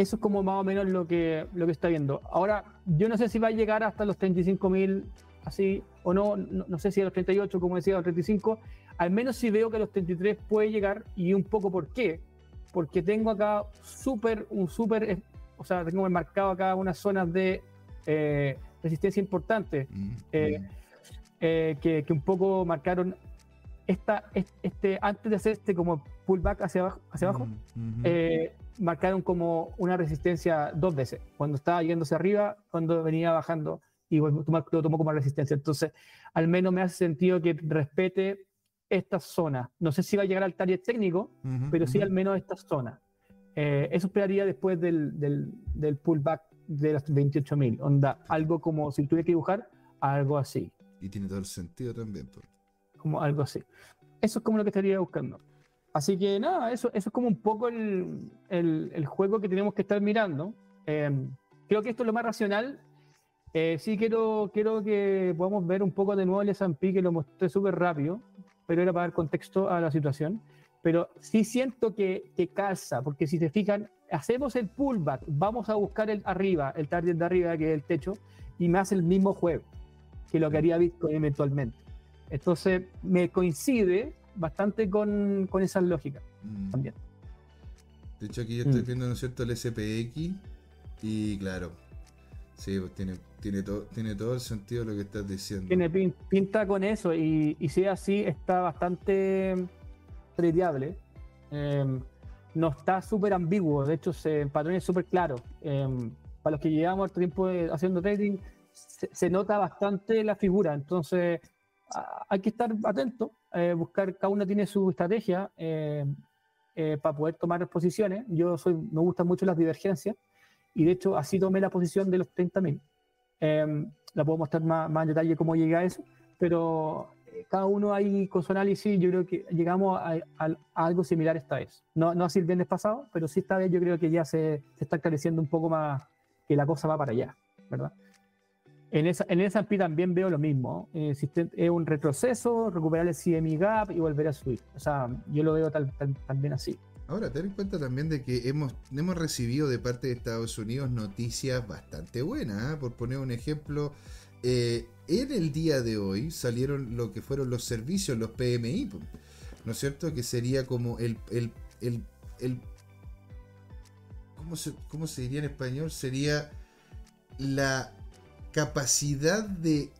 eso es como más o menos lo que, lo que está viendo. Ahora, yo no sé si va a llegar hasta los 35.000 así o no, no, sé si a los 38, como decía, a los 35. Al menos si veo que a los 33 puede llegar y un poco por qué. Porque tengo acá súper, un súper, o sea, tengo marcado acá unas zonas de eh, resistencia importante. Mm, eh. Eh, que, un poco marcaron esta, este, antes de hacer este como pullback hacia abajo, hacia abajo mm, eh, marcaron como una resistencia dos veces, cuando estaba yéndose arriba, cuando venía bajando y lo tomó como resistencia. Entonces, al menos me hace sentido que respete esta zona. No sé si va a llegar al target técnico, pero sí al menos esta zona. Eh, eso esperaría después del, del, del pullback de las 28.000. Onda, algo como si tuviera que dibujar, algo así. Y tiene todo el sentido también. Como algo así. Eso es como lo que estaría buscando. Así que nada, eso, eso es como un poco el, el, juego que tenemos que estar mirando. Em, creo que esto es lo más racional. Eh, sí quiero, quiero que podamos ver un poco de nuevo el S&P, que lo mostré súper rápido, pero era para dar contexto a la situación. Pero sí siento que, que calza, porque si se fijan, hacemos el pullback, vamos a buscar el arriba, el target de arriba, que es el techo, y me hace el mismo juego que lo que haría Bitcoin eventualmente. Entonces, me coincide bastante con, con esa lógica mm. también. De hecho, aquí yo estoy mm. viendo, ¿no es cierto?, el SPX y claro, sí, pues tiene, tiene, todo, tiene todo el sentido lo que estás diciendo. Tiene pinta con eso y, y si es así, está bastante tradeable. Em, no está súper ambiguo, de hecho, se, el patrón es súper claro. Em, para los que llevamos tiempo haciendo trading, se, nota bastante la figura, entonces hay que estar atento, eh, buscar, cada uno tiene su estrategia eh, eh, para poder tomar posiciones. Yo soy, me gustan mucho las divergencias y de hecho así tomé la posición de los 30.000. la puedo mostrar más, más, en detalle cómo llegué a eso, pero cada uno ahí con su análisis yo creo que llegamos a, algo similar esta vez. No, no así el viernes pasado, pero sí esta vez yo creo que ya se, se está creciendo un poco más que la cosa va para allá, ¿verdad? En, esa, en el S&P también veo lo mismo. Eh, es un retroceso, recuperar el CME Gap y volver a subir. O sea, yo lo veo también así. Ahora, ten en cuenta también de que hemos, hemos recibido de parte de Estados Unidos noticias bastante buenas. ¿ah? Por poner un ejemplo, eh, en el día de hoy salieron lo que fueron los servicios, los PMI, ¿no es cierto? Que sería como el... el, el, el ¿cómo, se, ¿Cómo se diría en español? Sería la capacidad de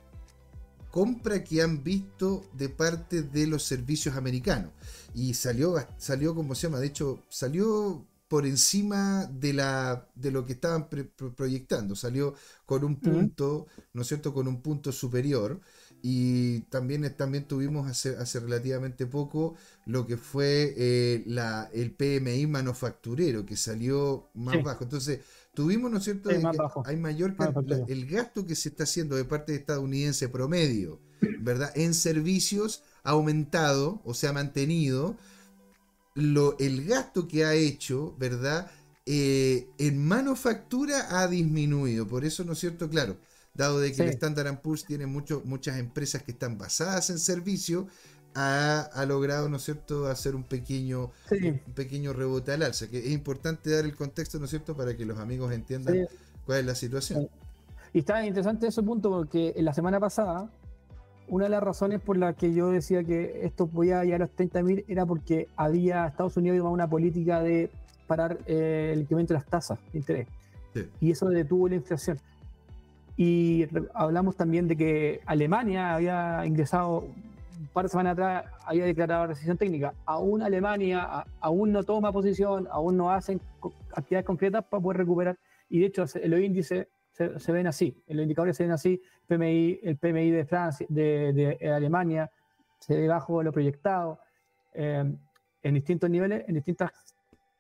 compra que han visto de parte de los servicios americanos. Y salió, salió como se llama, de hecho, salió por encima de, la, de lo que estaban proyectando, salió con un punto, ¿no es cierto?, con un punto superior. Y también, también tuvimos hace, hace relativamente poco lo que fue eh, la, el PMI manufacturero, que salió más bajo. Entonces, tuvimos, ¿no es cierto?, hay mayor el gasto que se está haciendo de parte de estadounidense promedio, ¿verdad?, en servicios ha aumentado o se ha mantenido. Lo, el gasto que ha hecho, ¿verdad?, eh, en manufactura ha disminuido. Por eso, ¿no es cierto? Claro, dado de que el Standard Poor's tiene mucho, muchas empresas que están basadas en servicio, ha, logrado, ¿no es cierto?, hacer un pequeño, un pequeño rebote al alza. Que es importante dar el contexto, ¿no es cierto?, para que los amigos entiendan cuál es la situación. Y está interesante ese punto porque en la semana pasada, una de las razones por las que yo decía que esto podía llegar a los 30.000 era porque había Estados Unidos llevado una política de parar eh, el incremento de las tasas de interés. Y eso detuvo la inflación. Y hablamos también de que Alemania había ingresado un par de semanas atrás, había declarado recesión técnica. Aún Alemania aún no toma posición, aún no hacen actividades concretas para poder recuperar. Y de hecho, los índices se, ven así, los indicadores se ven así. PMI, el PMI de Francia, de, Alemania, se ve bajo lo proyectado. Eh, en distintos niveles, en distintas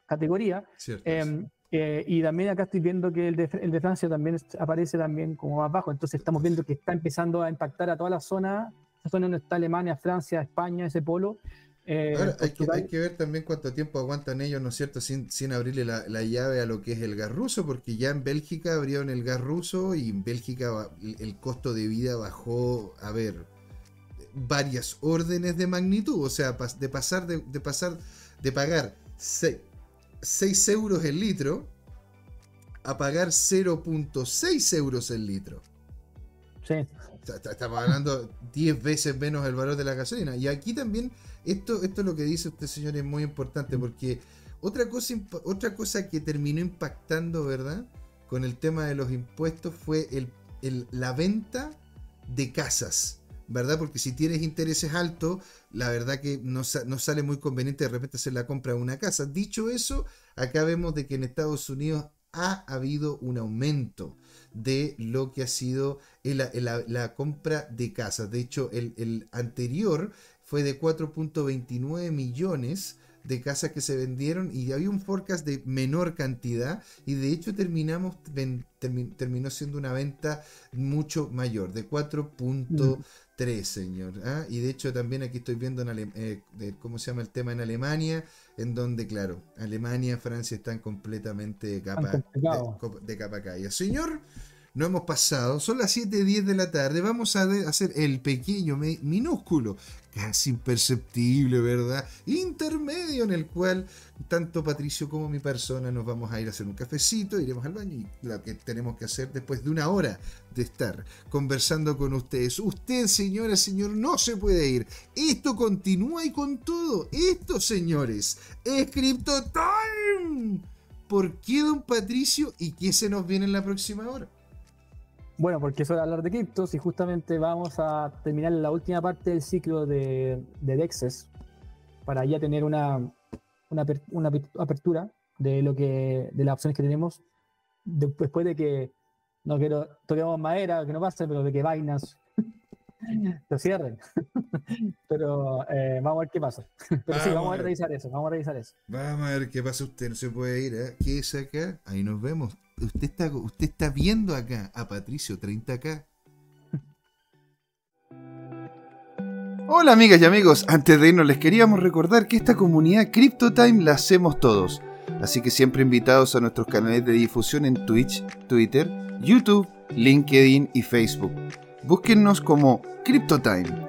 categoría. Em, eh, y también acá estoy viendo que el de, el de, Francia también aparece también como más bajo. Entonces estamos viendo que está empezando a impactar a toda la zona, zona donde está Alemania, Francia, España, ese polo. Eh, hay, que, hay, que, ver también cuánto tiempo aguantan ellos, ¿no es cierto?, sin, sin abrirle la, la, llave a lo que es el gas ruso, porque ya en Bélgica abrieron el gas ruso y en Bélgica el costo de vida bajó, a ver, varias órdenes de magnitud, o sea, de pasar de, de pasar de pagar 6, 6 euros el litro a pagar 0.6 euros el litro. Sí. Estamos hablando 10 veces menos el valor de la gasolina. Y aquí también, esto, esto es lo que dice usted, señor, es muy importante porque otra cosa, otra cosa que terminó impactando, ¿verdad? Con el tema de los impuestos fue el, la venta de casas. ¿verdad? Porque si tienes intereses altos, la verdad que no, sale muy conveniente de repente hacer la compra de una casa. Dicho eso, acá vemos de que en Estados Unidos ha habido un aumento de lo que ha sido la, compra de casas. De hecho, el, el anterior fue de 4.29 millones de casas que se vendieron y había un forecast de menor cantidad y de hecho terminamos terminó siendo una venta mucho mayor de 4.3 señor ¿ah? y de hecho también aquí estoy viendo en eh, cómo se llama el tema en Alemania en donde claro Alemania y Francia están completamente de capa de, capa caída. Señor no hemos pasado, son las 7.10 de la tarde, vamos a hacer el pequeño, minúsculo, casi imperceptible, ¿verdad? Intermedio en el cual tanto Patricio como mi persona nos vamos a ir a hacer un cafecito, iremos al baño y lo que tenemos que hacer después de una hora de estar conversando con ustedes. Usted, señora, señor, no se puede ir. Esto continúa y con todo. Esto, señores, es Crypto Time. ¿Por qué, don Patricio? ¿Y qué se nos viene en la próxima hora? Bueno, porque es hora de hablar de criptos y justamente vamos a terminar la última parte del ciclo de, de Dexes para ya tener una, una, apertura de lo que de las opciones que tenemos después de que no quiero toquemos madera, que no pase, pero de que vainas lo cierren. Pero eh, vamos a ver qué pasa. Pero sí, vamos a, revisar eso, vamos a revisar eso. Vamos a ver qué pasa. Usted no se puede ir, ¿eh? ¿Qué es acá? Ahí nos vemos usted está, usted está viendo acá a Patricio 30K. Hola amigas y amigos, antes de irnos les queríamos recordar que esta comunidad CryptoTime la hacemos todos, así que siempre invitados a nuestros canales de difusión en Twitch, Twitter, YouTube, LinkedIn y Facebook. Búsquennos como CryptoTime,